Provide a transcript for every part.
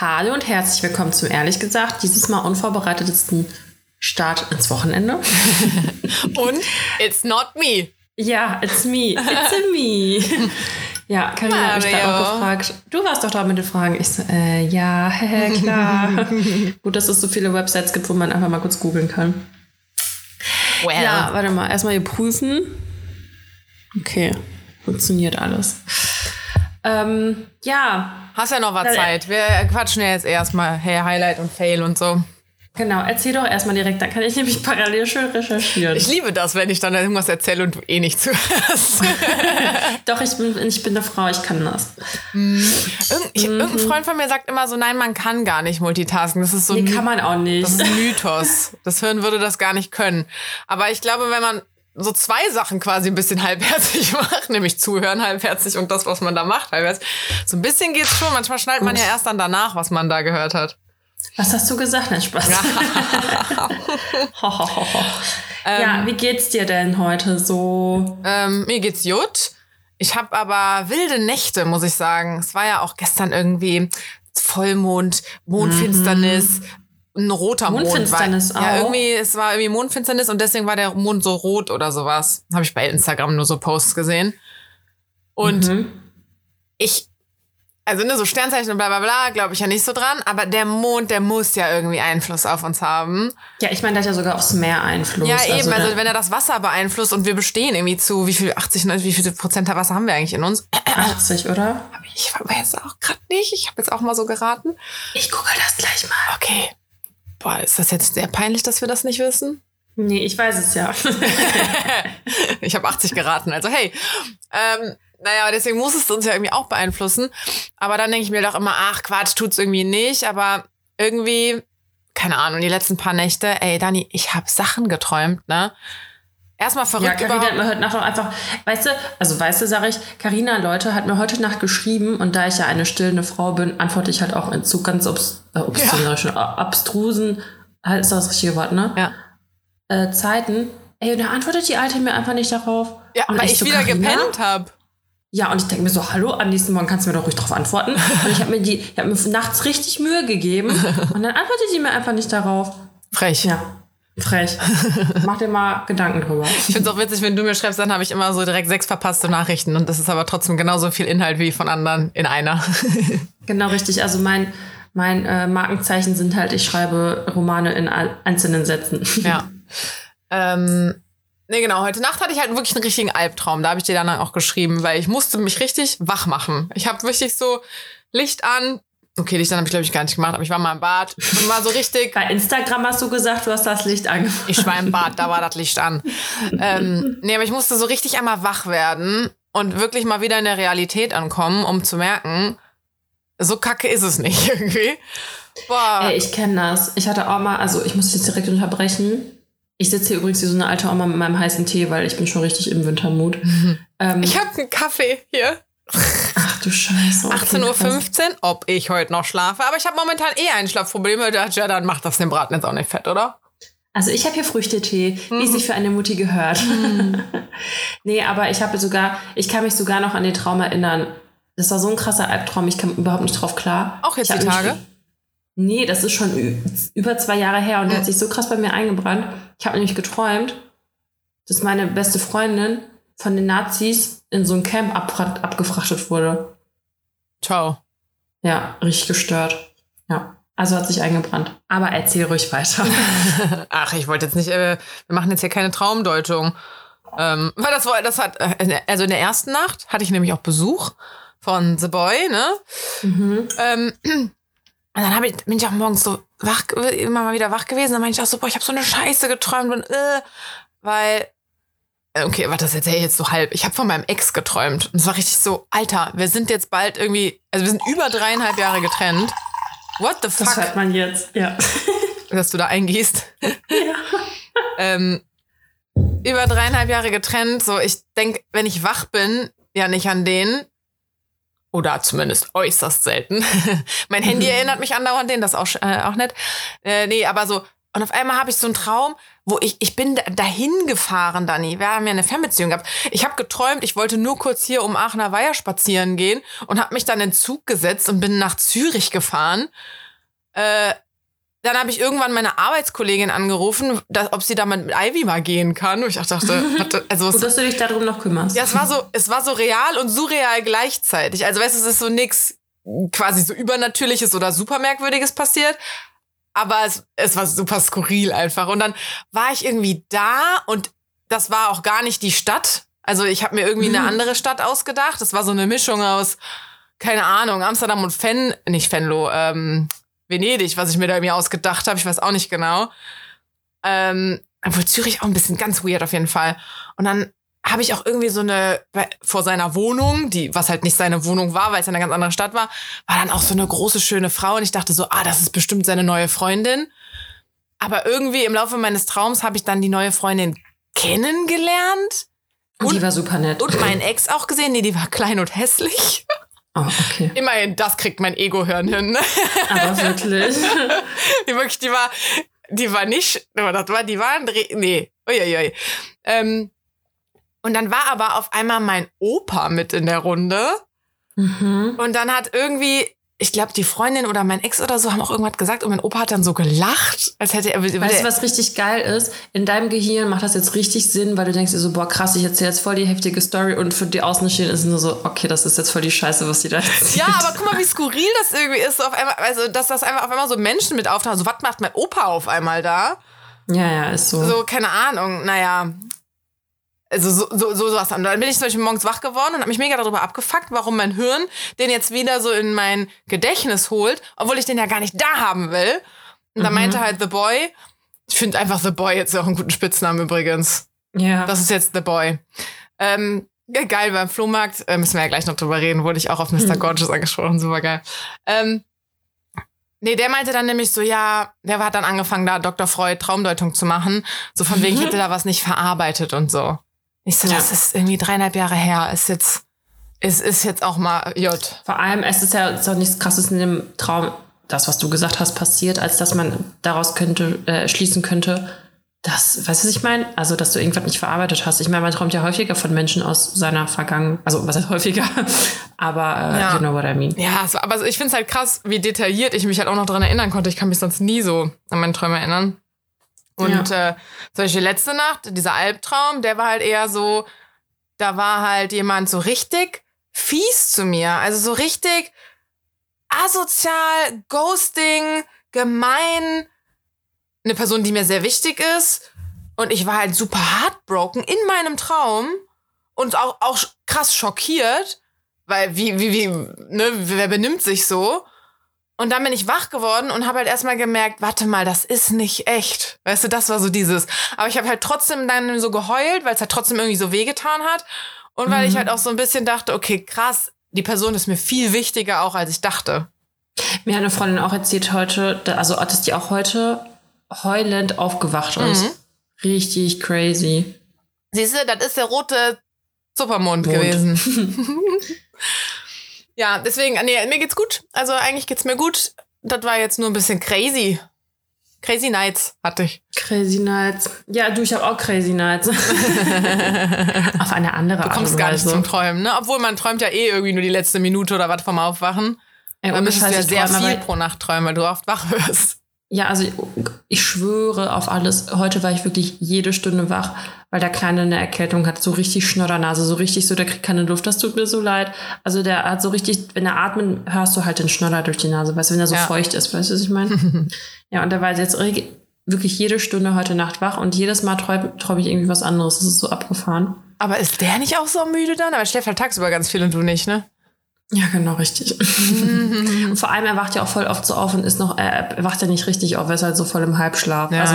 Hallo und herzlich willkommen zum ehrlich gesagt dieses Mal unvorbereitetesten Start ins Wochenende. und it's not me. Ja, it's me. It's a me. Ja, Karina hat mich gerade auch gefragt. Du warst doch da mit den Fragen. Ich so, äh, ja, klar. Gut, dass es so viele Websites gibt, wo man einfach mal kurz googeln kann. Well. Ja, warte mal. Erstmal hier prüfen. Okay, funktioniert alles. Ähm, ja. Hast ja noch was Zeit. Wir quatschen ja jetzt erstmal hey, Highlight und Fail und so. Genau, erzähl doch erstmal direkt, dann kann ich nämlich parallel schön recherchieren. Ich liebe das, wenn ich dann irgendwas erzähle und du eh nicht zuhörst. doch, ich bin, ich bin eine Frau, ich kann das. Mhm. Irgend, ich, mhm. Irgendein Freund von mir sagt immer so, nein, man kann gar nicht multitasken. Das ist so nee, kann man auch nicht. Das ist ein Mythos. Das Hirn würde das gar nicht können. Aber ich glaube, wenn man so zwei Sachen quasi ein bisschen halbherzig macht, nämlich zuhören halbherzig und das, was man da macht halbherzig. So ein bisschen geht's schon. Manchmal schnallt man ja erst dann danach, was man da gehört hat. Was hast du gesagt? Nein, Spaß. ja, wie geht's dir denn heute so? Ähm, mir geht's gut. Ich habe aber wilde Nächte, muss ich sagen. Es war ja auch gestern irgendwie Vollmond, Mondfinsternis, mhm. Ein roter Mondfinsternis Mond. War, ja, irgendwie, es war irgendwie Mondfinsternis und deswegen war der Mond so rot oder sowas. Habe ich bei Instagram nur so Posts gesehen. Und mhm. ich also ne, so Sternzeichen und bla bla bla, glaube ich ja nicht so dran, aber der Mond, der muss ja irgendwie Einfluss auf uns haben. Ja, ich meine, der hat ja sogar aufs Meer Einfluss. Ja, eben, also, also wenn er das Wasser beeinflusst und wir bestehen irgendwie zu, wie viel, 80, 90, wie viel Prozent der Wasser haben wir eigentlich in uns? 80, oder? Ich weiß auch gerade nicht, ich habe jetzt auch mal so geraten. Ich google das gleich mal. Okay. Boah, ist das jetzt sehr peinlich, dass wir das nicht wissen? Nee, ich weiß es ja. ich habe 80 geraten, also hey. Ähm, naja, deswegen muss es uns ja irgendwie auch beeinflussen. Aber dann denke ich mir doch immer, ach Quatsch, tut's irgendwie nicht. Aber irgendwie, keine Ahnung, die letzten paar Nächte, ey, Dani, ich habe Sachen geträumt, ne? Erstmal verrückt. Ja, Carina hat mir heute Nacht auch einfach, weißt du, also weißt du, sag ich, Carina, Leute, hat mir heute Nacht geschrieben und da ich ja eine stillende Frau bin, antworte ich halt auch in zu ganz obs, äh, obszönerischen, ja. abstrusen, halt ist das richtige Wort, ne? Ja. Äh, Zeiten. Ey, und da antwortet die Alte mir einfach nicht darauf. Ja, und weil ich, so, wieder Carina, gepennt habe. Ja, und ich denke mir so, hallo, am nächsten Morgen kannst du mir doch ruhig darauf antworten. Und ich habe mir die, ich habe mir nachts richtig Mühe gegeben und dann antwortet die mir einfach nicht darauf. Frech. Ja. Frech. Mach dir mal Gedanken drüber. Ich finde es auch witzig, wenn du mir schreibst, dann habe ich immer so direkt sechs verpasste Nachrichten und das ist aber trotzdem genauso viel Inhalt wie von anderen in einer. genau richtig. Also mein, mein äh, Markenzeichen sind halt, ich schreibe Romane in einzelnen Sätzen. Ja. Ähm, Nee, genau. Heute Nacht hatte ich halt wirklich einen richtigen Albtraum. Da habe ich dir dann auch geschrieben, weil ich musste mich richtig wach machen. Ich habe wirklich so Licht an. Okay, Licht an habe ich, glaube ich, gar nicht gemacht, aber ich war mal im Bad und war so richtig. Bei Instagram hast du gesagt, du hast das Licht angemacht. Ich war im Bad, da war das Licht an. ähm, nee, aber ich musste so richtig einmal wach werden und wirklich mal wieder in der Realität ankommen, um zu merken, so kacke ist es nicht irgendwie. Boah. Ey, ich kenne das. Ich hatte auch mal, also ich muss jetzt direkt unterbrechen. Ich sitze hier übrigens wie so eine alte Oma mit meinem heißen Tee, weil ich bin schon richtig im Wintermut. Ähm, ich habe einen Kaffee hier. Ach du Scheiße. Okay, 18.15 Uhr, ob ich heute noch schlafe. Aber ich habe momentan eh Einschlafprobleme. Ja, dann macht das den Braten jetzt auch nicht fett, oder? Also ich habe hier Früchtetee, mhm. wie es sich für eine Mutti gehört. Mhm. nee, aber ich habe sogar, ich kann mich sogar noch an den Traum erinnern. Das war so ein krasser Albtraum, ich kam überhaupt nicht drauf klar. Auch jetzt die Tage? Mich, Nee, das ist schon über zwei Jahre her und der hat sich so krass bei mir eingebrannt. Ich habe nämlich geträumt, dass meine beste Freundin von den Nazis in so ein Camp ab abgefrachtet wurde. Ciao. Ja, richtig gestört. Ja. Also hat sich eingebrannt. Aber erzähl ruhig weiter. Ach, ich wollte jetzt nicht, äh, wir machen jetzt hier keine Traumdeutung. Ähm, weil das war, das hat, äh, also in der ersten Nacht hatte ich nämlich auch Besuch von The Boy, ne? Mhm. Ähm, und dann ich, bin ich auch morgens so wach, immer mal wieder wach gewesen. Dann meinte ich auch so, boah, ich habe so eine Scheiße geträumt und äh, weil Okay, warte, das erzähle ich jetzt so halb. Ich habe von meinem Ex geträumt. Und es war richtig so, Alter, wir sind jetzt bald irgendwie, also wir sind über dreieinhalb Jahre getrennt. What the fuck? Das hört man jetzt, ja. Dass du da eingehst. Ja. ähm, über dreieinhalb Jahre getrennt. So, ich denk, wenn ich wach bin, ja nicht an den, oder zumindest äußerst selten. mein Handy mhm. erinnert mich andauernd an den, das ist auch, äh, auch nett. Äh, nee, aber so, Und auf einmal habe ich so einen Traum, wo ich, ich bin dahin gefahren, Dani. Wir haben ja eine Fernbeziehung gehabt. Ich habe geträumt, ich wollte nur kurz hier um Aachener Weiher spazieren gehen und habe mich dann in den Zug gesetzt und bin nach Zürich gefahren. Äh, dann habe ich irgendwann meine Arbeitskollegin angerufen, dass, ob sie da mit Ivy mal gehen kann. Und ich dachte, also Gut, dass du dich darum noch kümmerst. Ja, es war so, es war so real und surreal gleichzeitig. Also weißt du, es ist so nix quasi so übernatürliches oder super merkwürdiges passiert. Aber es, es war super skurril einfach. Und dann war ich irgendwie da und das war auch gar nicht die Stadt. Also ich habe mir irgendwie mhm. eine andere Stadt ausgedacht. Das war so eine Mischung aus, keine Ahnung, Amsterdam und Fen, nicht Venlo, ähm, Venedig, was ich mir da irgendwie ausgedacht habe. Ich weiß auch nicht genau. Ähm, obwohl Zürich auch ein bisschen ganz weird auf jeden Fall. Und dann habe ich auch irgendwie so eine, vor seiner Wohnung, die, was halt nicht seine Wohnung war, weil es eine ganz andere Stadt war, war dann auch so eine große, schöne Frau. Und ich dachte so, ah, das ist bestimmt seine neue Freundin. Aber irgendwie im Laufe meines Traums habe ich dann die neue Freundin kennengelernt. Und die war super nett. Und meinen Ex auch gesehen. Nee, die war klein und hässlich. Oh, okay. Immerhin, das kriegt mein Ego-Hören hin. Aber wirklich. die wirklich, die war, die war nicht, das war, die war, nee, uiuiui. Ähm, und dann war aber auf einmal mein Opa mit in der Runde. Mhm. Und dann hat irgendwie, ich glaube, die Freundin oder mein Ex oder so haben auch irgendwas gesagt und mein Opa hat dann so gelacht, als hätte er. Weißt du, was richtig geil ist? In deinem Gehirn macht das jetzt richtig Sinn, weil du denkst dir so, boah, krass, ich erzähle jetzt voll die heftige Story und für die Außenstehenden ist es nur so, okay, das ist jetzt voll die Scheiße, was die da erzählt. Ja, aber guck mal, wie skurril das irgendwie ist, so auf einmal, also, dass das einfach auf einmal so Menschen mit auftauchen. So, was macht mein Opa auf einmal da? Ja, ja, ist so. So, keine Ahnung, naja. Also so, so, so sowas. Und dann bin ich zum Beispiel morgens wach geworden und habe mich mega darüber abgefuckt, warum mein Hirn den jetzt wieder so in mein Gedächtnis holt, obwohl ich den ja gar nicht da haben will. Und dann mhm. meinte halt The Boy, ich finde einfach The Boy jetzt auch einen guten Spitznamen übrigens. Ja. Das ist jetzt The Boy. Ähm, geil, beim Flohmarkt, äh, müssen wir ja gleich noch drüber reden, wurde ich auch auf Mr. Mhm. Gorgeous angesprochen, super geil. Ähm, Nee, der meinte dann nämlich so, ja, der hat dann angefangen, da Dr. Freud Traumdeutung zu machen. So von wegen, ich hätte da was nicht verarbeitet und so. Ich so, ja. das ist irgendwie dreieinhalb Jahre her. Ist jetzt, ist, ist jetzt auch mal J. Vor allem, es ist ja ist auch nichts krasses in dem Traum, das, was du gesagt hast, passiert, als dass man daraus könnte, äh, schließen könnte, dass, weißt du, was ich meine? Also, dass du irgendwas nicht verarbeitet hast. Ich meine, man träumt ja häufiger von Menschen aus seiner Vergangenheit. Also, was heißt häufiger? aber, äh, ja. you know what I mean. Ja, so, aber ich finde es halt krass, wie detailliert ich mich halt auch noch daran erinnern konnte. Ich kann mich sonst nie so an meine Träume erinnern. Und ja. äh, zum Beispiel letzte Nacht, dieser Albtraum, der war halt eher so, da war halt jemand so richtig fies zu mir. Also so richtig asozial, ghosting, gemein. Eine Person, die mir sehr wichtig ist. Und ich war halt super heartbroken in meinem Traum und auch, auch krass schockiert, weil wie, wie, wie, ne, wer benimmt sich so? Und dann bin ich wach geworden und habe halt erstmal gemerkt, warte mal, das ist nicht echt. Weißt du, das war so dieses. Aber ich habe halt trotzdem dann so geheult, weil es halt trotzdem irgendwie so wehgetan hat. Und weil mhm. ich halt auch so ein bisschen dachte, okay, krass, die Person ist mir viel wichtiger auch, als ich dachte. Mir hat eine Freundin auch erzählt heute, also dass die auch heute heulend aufgewacht ist. Mhm. Richtig crazy. Siehst du, das ist der rote Supermond Mond. gewesen. Ja, deswegen, nee, mir geht's gut. Also eigentlich geht's mir gut. Das war jetzt nur ein bisschen crazy. Crazy Nights hatte ich. Crazy Nights. Ja, du, ich habe auch Crazy Nights. Auf eine andere Art. Du kommst gar nicht zum Träumen, ne? Obwohl man träumt ja eh irgendwie nur die letzte Minute oder was vom Aufwachen. Ey, Dann müsstest du ja sehr viel pro Nacht träumen, weil du oft wach wirst. Ja, also ich schwöre auf alles. Heute war ich wirklich jede Stunde wach, weil der Kleine eine Erkältung hat. So richtig Schnoddernase, so richtig so, der kriegt keine Luft. Das tut mir so leid. Also der hat so richtig, wenn er atmet, hörst du halt den Schnodder durch die Nase, weißt du, wenn er so ja. feucht ist, weißt du, was ich meine? ja, und der war jetzt wirklich jede Stunde heute Nacht wach und jedes Mal träume träum ich irgendwie was anderes. Das ist so abgefahren. Aber ist der nicht auch so müde dann? Aber schläft halt tagsüber ganz viel und du nicht, ne? Ja, genau, richtig. und vor allem, er wacht ja auch voll oft so auf und ist noch, er, wacht ja nicht richtig auf, er ist halt so voll im Halbschlaf. Ja, also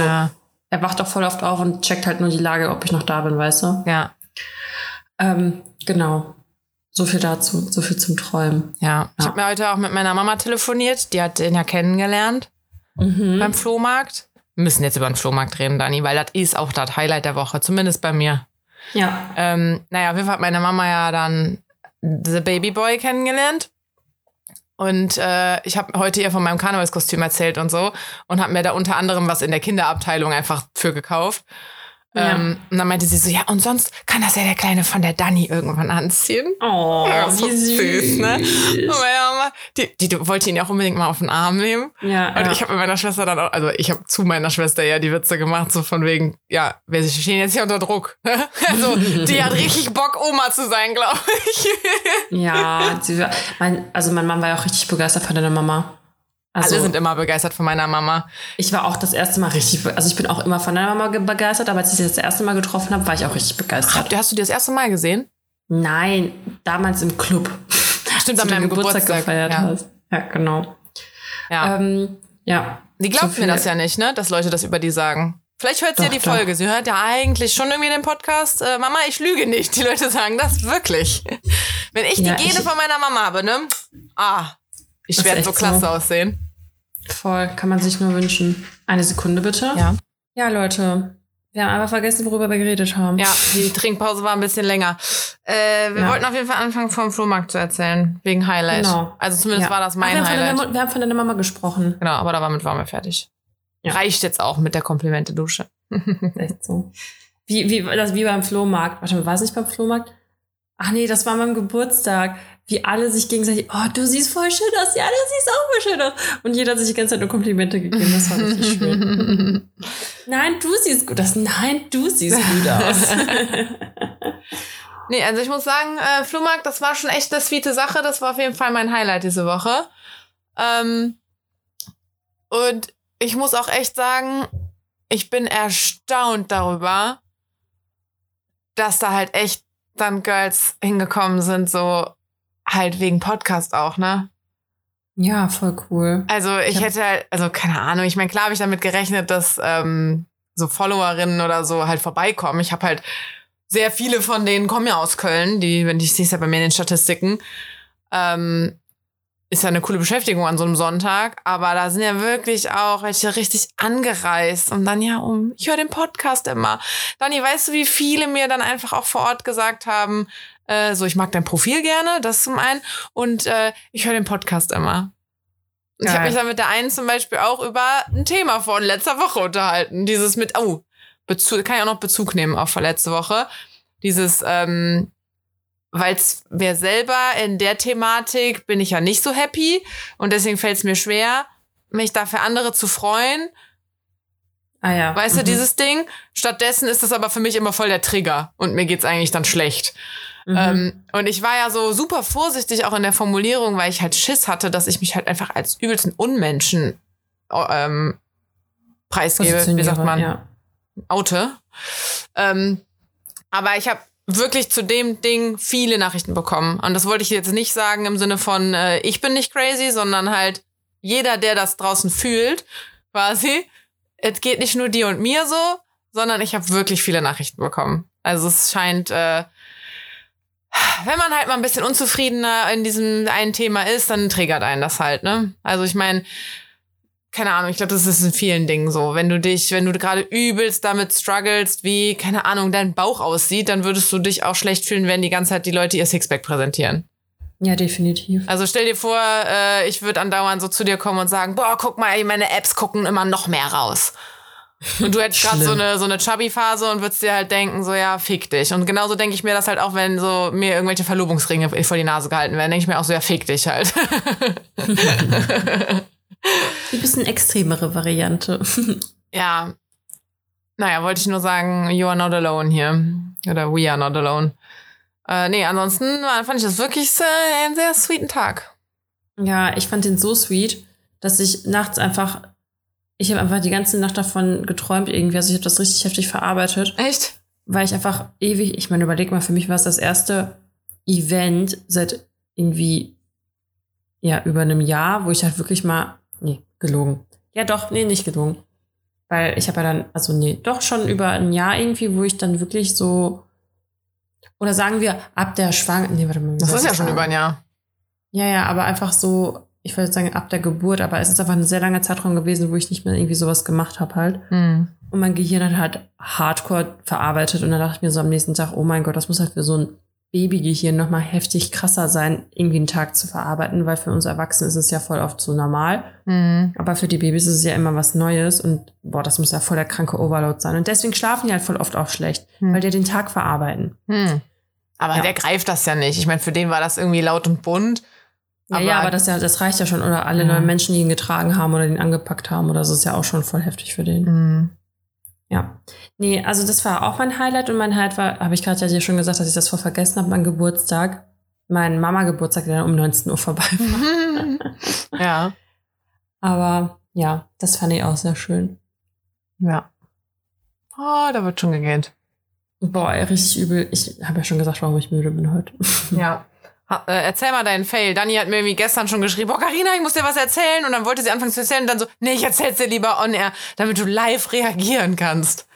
er wacht auch voll oft auf und checkt halt nur die Lage, ob ich noch da bin, weißt du? Ja. Ähm, genau. So viel dazu, so viel zum Träumen. Ja. ja. Ich habe mir heute auch mit meiner Mama telefoniert, die hat den ja kennengelernt mhm. beim Flohmarkt. Wir müssen jetzt über den Flohmarkt reden, Dani, weil das ist auch das Highlight der Woche, zumindest bei mir. Ja. Ähm, naja, auf jeden Fall hat meine Mama ja dann The Baby Boy kennengelernt. Und äh, ich habe heute ihr von meinem Karnevalskostüm erzählt und so und habe mir da unter anderem was in der Kinderabteilung einfach für gekauft. Ja. Ähm, und dann meinte sie so, ja, und sonst kann das ja der Kleine von der Dani irgendwann anziehen. Oh, ja, so wie süß. süß ne? Mama, die, die, die wollte ihn ja auch unbedingt mal auf den Arm nehmen. Ja, und ja. ich habe mit meiner Schwester dann auch, also ich habe zu meiner Schwester ja die Witze gemacht, so von wegen, ja, wir stehen jetzt hier unter Druck. also die hat richtig Bock, Oma zu sein, glaube ich. ja, sie, mein, also mein Mann war ja auch richtig begeistert von deiner Mama. Also, Alle sind immer begeistert von meiner Mama. Ich war auch das erste Mal richtig, also ich bin auch immer von deiner Mama begeistert, aber als ich sie das erste Mal getroffen habe, war ich auch richtig begeistert. Ach, hast du die das erste Mal gesehen? Nein, damals im Club. Stimmt, an meinem Geburtstag, Geburtstag gefeiert ja. hast. Ja, genau. Ja. Ähm, ja. Die glaubt so mir das ja nicht, ne, dass Leute das über die sagen. Vielleicht hört sie doch, ja die doch. Folge. Sie hört ja eigentlich schon irgendwie den Podcast. Äh, Mama, ich lüge nicht. Die Leute sagen das wirklich. Wenn ich ja, die Gene ich, von meiner Mama habe, ne? Ah, ich werde so klasse so. aussehen. Voll, kann man sich nur wünschen. Eine Sekunde bitte. Ja. Ja, Leute. Wir haben einfach vergessen, worüber wir geredet haben. Ja, die Trinkpause war ein bisschen länger. Äh, wir ja. wollten auf jeden Fall anfangen, vom Flohmarkt zu erzählen, wegen Highlight. Genau. Also zumindest ja. war das mein Ach, wir Highlight. Deiner, wir haben von deiner Mama gesprochen. Genau, aber damit waren wir fertig. Ja. Reicht jetzt auch mit der Komplimente-Dusche. Echt so. Wie, wie, das, wie beim Flohmarkt. Warte mal, war es nicht beim Flohmarkt? Ach nee, das war beim Geburtstag wie alle sich gegenseitig, oh, du siehst voll schön aus, ja, du siehst auch voll schön aus. Und jeder hat sich die ganze Zeit nur Komplimente gegeben, das war richtig schön. nein, du siehst gut aus, nein, du siehst gut aus. nee, also ich muss sagen, äh, Flohmarkt, das war schon echt eine sweete Sache, das war auf jeden Fall mein Highlight diese Woche. Ähm, und ich muss auch echt sagen, ich bin erstaunt darüber, dass da halt echt dann Girls hingekommen sind, so halt wegen Podcast auch, ne? Ja, voll cool. Also ich, ich hätte halt, also keine Ahnung, ich meine, klar habe ich damit gerechnet, dass ähm, so Followerinnen oder so halt vorbeikommen. Ich habe halt sehr viele von denen kommen ja aus Köln, die, wenn ich sehe es ja bei mir in den Statistiken. Ähm, ist ja eine coole Beschäftigung an so einem Sonntag, aber da sind ja wirklich auch welche richtig angereist und dann ja um, ich höre den Podcast immer. Dani, weißt du, wie viele mir dann einfach auch vor Ort gesagt haben, äh, so, ich mag dein Profil gerne, das zum einen. Und äh, ich höre den Podcast immer. Und ich habe mich dann mit der einen zum Beispiel auch über ein Thema von letzter Woche unterhalten. Dieses mit, oh, Bezug, kann ich auch noch Bezug nehmen auf letzte Woche. Dieses, ähm, weil wir selber in der Thematik bin ich ja nicht so happy und deswegen fällt es mir schwer, mich dafür andere zu freuen. Ah ja. Weißt mhm. du, dieses Ding? Stattdessen ist das aber für mich immer voll der Trigger und mir geht's eigentlich dann schlecht. Mhm. Ähm, und ich war ja so super vorsichtig auch in der Formulierung, weil ich halt Schiss hatte, dass ich mich halt einfach als übelsten Unmenschen ähm, preisgebe. Wie sagt man? Ja. Oute. Ähm, aber ich habe wirklich zu dem Ding viele Nachrichten bekommen. Und das wollte ich jetzt nicht sagen im Sinne von, äh, ich bin nicht crazy, sondern halt jeder, der das draußen fühlt, quasi. Es geht nicht nur dir und mir so, sondern ich habe wirklich viele Nachrichten bekommen. Also es scheint äh, wenn man halt mal ein bisschen unzufriedener in diesem einen Thema ist, dann triggert einen das halt, ne? Also ich meine, keine Ahnung, ich glaube, das ist in vielen Dingen so. Wenn du dich, wenn du gerade übelst damit strugglest, wie, keine Ahnung, dein Bauch aussieht, dann würdest du dich auch schlecht fühlen, wenn die ganze Zeit die Leute ihr Sixpack präsentieren. Ja, definitiv. Also stell dir vor, äh, ich würde andauernd so zu dir kommen und sagen, boah, guck mal, meine Apps gucken immer noch mehr raus. Und du hättest gerade so eine, so eine Chubby-Phase und würdest dir halt denken, so ja, fick dich. Und genauso denke ich mir das halt auch, wenn so mir irgendwelche Verlobungsringe vor die Nase gehalten werden, denke ich mir auch so, ja, fick dich halt. Die bisschen extremere Variante. ja. Naja, wollte ich nur sagen, you are not alone hier. Oder we are not alone. Äh, nee, ansonsten fand ich das wirklich äh, einen sehr sweeten Tag. Ja, ich fand den so sweet, dass ich nachts einfach ich habe einfach die ganze Nacht davon geträumt irgendwie. Also ich habe das richtig heftig verarbeitet. Echt? Weil ich einfach ewig, ich meine, überleg mal, für mich war es das erste Event seit irgendwie, ja, über einem Jahr, wo ich halt wirklich mal, nee, gelogen. Ja, doch, nee, nicht gelogen. Weil ich habe ja dann, also nee, doch schon über ein Jahr irgendwie, wo ich dann wirklich so, oder sagen wir, ab der Schwangerschaft, nee, warte mal. Das ist ja schon über ein Jahr. Ja, ja, aber einfach so ich würde sagen, ab der Geburt, aber es ist einfach ein sehr langer Zeitraum gewesen, wo ich nicht mehr irgendwie sowas gemacht habe halt. Mhm. Und mein Gehirn hat halt hardcore verarbeitet und dann dachte ich mir so am nächsten Tag, oh mein Gott, das muss halt für so ein Babygehirn nochmal heftig krasser sein, irgendwie einen Tag zu verarbeiten, weil für uns Erwachsene ist es ja voll oft so normal. Mhm. Aber für die Babys ist es ja immer was Neues und boah, das muss ja voll der kranke Overload sein. Und deswegen schlafen die halt voll oft auch schlecht, mhm. weil die den Tag verarbeiten. Mhm. Aber ja. der greift das ja nicht. Ich meine, für den war das irgendwie laut und bunt. Ja, aber ja, aber das, ja, das reicht ja schon. Oder alle neuen Menschen, die ihn getragen haben oder ihn angepackt haben, oder so ist ja auch schon voll heftig für den. Mhm. Ja. Nee, also das war auch mein Highlight und mein Highlight war, habe ich gerade ja dir schon gesagt, dass ich das vor vergessen habe, mein Geburtstag. Mein Mama-Geburtstag, der dann um 19 Uhr vorbei war. ja. Aber ja, das fand ich auch sehr schön. Ja. Oh, da wird schon gegähnt. Boah, richtig übel. Ich habe ja schon gesagt, warum ich müde bin heute. ja. Ha, äh, erzähl mal deinen Fail. Dani hat mir irgendwie gestern schon geschrieben, boah, Carina, ich muss dir was erzählen. Und dann wollte sie anfangen zu erzählen und dann so, nee, ich erzähl's dir lieber on air, damit du live reagieren kannst.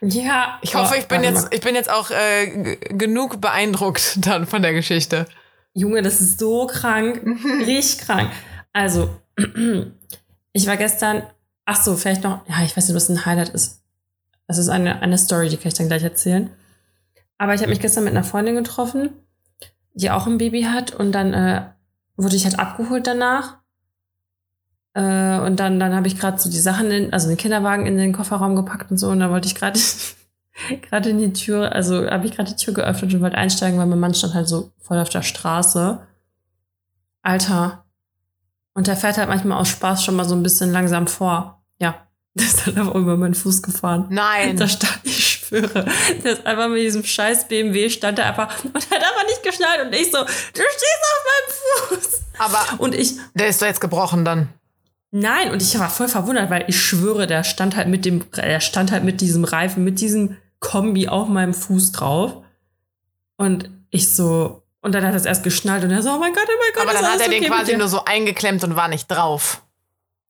Ja. Ich hoffe, ich bin jetzt, ich bin jetzt auch äh, genug beeindruckt dann von der Geschichte. Junge, das ist so krank. Richtig krank. Also, ich war gestern, ach so, vielleicht noch, ja, ich weiß nicht, was ein Highlight ist. Das ist eine, eine Story, die kann ich dann gleich erzählen. Aber ich habe mich gestern mit einer Freundin getroffen die auch ein Baby hat und dann äh, wurde ich halt abgeholt danach. Äh, und dann, dann habe ich gerade so die Sachen, in, also den Kinderwagen in den Kofferraum gepackt und so und dann wollte ich gerade gerade in die Tür, also habe ich gerade die Tür geöffnet und wollte einsteigen, weil mein Mann stand halt so voll auf der Straße. Alter. Und der fährt halt manchmal aus Spaß schon mal so ein bisschen langsam vor. Ja. Der ist dann aber über meinen Fuß gefahren. Nein. Da stand ich schwöre. Der ist einfach mit diesem scheiß BMW stand er einfach und hat einfach nicht geschnallt und ich so, du stehst auf meinem Fuß. Aber und ich. Der ist doch jetzt gebrochen dann. Nein, und ich war voll verwundert, weil ich schwöre, der stand halt mit dem, er stand halt mit diesem Reifen, mit diesem Kombi auf meinem Fuß drauf. Und ich so, und dann hat er es erst geschnallt und er so, oh mein Gott, oh mein Gott. Aber dann hat er okay den quasi nur so eingeklemmt und war nicht drauf.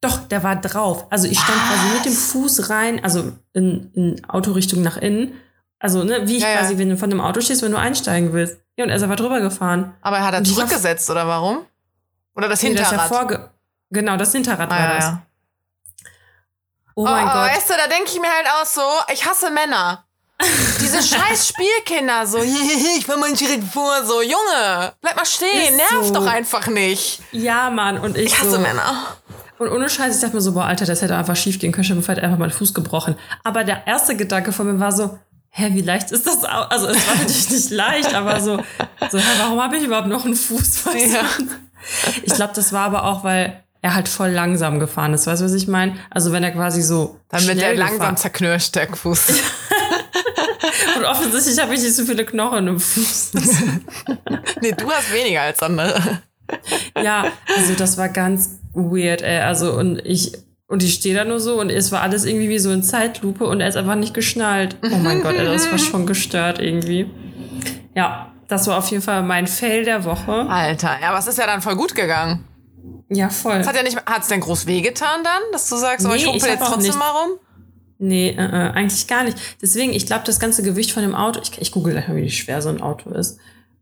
Doch, der war drauf. Also ich stand Was? quasi mit dem Fuß rein, also in, in Autorichtung nach innen. Also, ne, wie ich ja, quasi, ja. wenn du von dem Auto stehst, wenn du einsteigen willst. Ja, und er ist aber drüber gefahren. Aber hat er zurückgesetzt oder warum? Oder das Hinterrad? Das ja genau, das Hinterrad ah, war das. Ja. Oh, mein oh, Gott. Weißt du, da denke ich mir halt auch so, ich hasse Männer. Diese scheiß Spielkinder, so, ich fahr mal direkt vor, so, Junge, bleib mal stehen, nerv so. doch einfach nicht. Ja, Mann, und ich. Ich hasse so, Männer. Und ohne Scheiß, ich dachte mir so, boah, Alter, das hätte einfach schief gehen können. Ich habe einfach meinen Fuß gebrochen. Aber der erste Gedanke von mir war so, hä, wie leicht ist das? Auch? Also es war natürlich nicht leicht, aber so, so hä, warum habe ich überhaupt noch einen Fuß? Ja. Ich glaube, das war aber auch, weil er halt voll langsam gefahren ist. Weißt du, was ich meine? Also wenn er quasi so. Dann wird er langsam zerknirscht, der Fuß. Und offensichtlich habe ich nicht so viele Knochen im Fuß. nee, du hast weniger als andere. Ja, also das war ganz weird, ey. Also, und ich, und ich stehe da nur so und es war alles irgendwie wie so in Zeitlupe und er ist einfach nicht geschnallt. Oh mein Gott, ey, das war schon gestört irgendwie. Ja, das war auf jeden Fall mein Fail der Woche. Alter, ja, aber es ist ja dann voll gut gegangen. Ja, voll. Hat ja nicht, hat's denn groß wehgetan dann, dass du sagst, nee, aber ich humpel jetzt trotzdem mal rum? Nee, äh, äh, eigentlich gar nicht. Deswegen, ich glaube, das ganze Gewicht von dem Auto, ich, ich google gleich mal, wie schwer so ein Auto ist.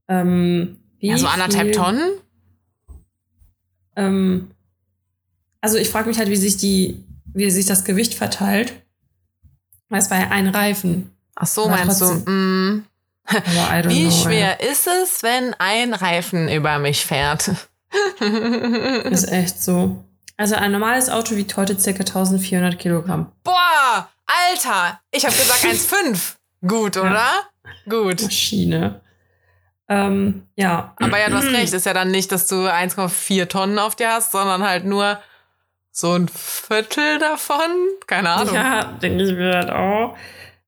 Ähm, wie ja, so anderthalb viel, Tonnen? Ähm, also ich frage mich halt, wie sich die, wie sich das Gewicht verteilt. Weil es war ja ein Reifen. Ach so, Aber meinst trotzdem. du? Mm. wie know, schwer ey. ist es, wenn ein Reifen über mich fährt? ist echt so. Also ein normales Auto wiegt heute ca. 1400 Kilogramm. Boah, Alter, ich habe gesagt 1,5. Gut, oder? Ja. Gut. Maschine. Ähm, ja. Aber ja, du hast recht. Ist ja dann nicht, dass du 1,4 Tonnen auf dir hast, sondern halt nur so ein Viertel davon. Keine Ahnung. Ja, denke ich mir halt auch.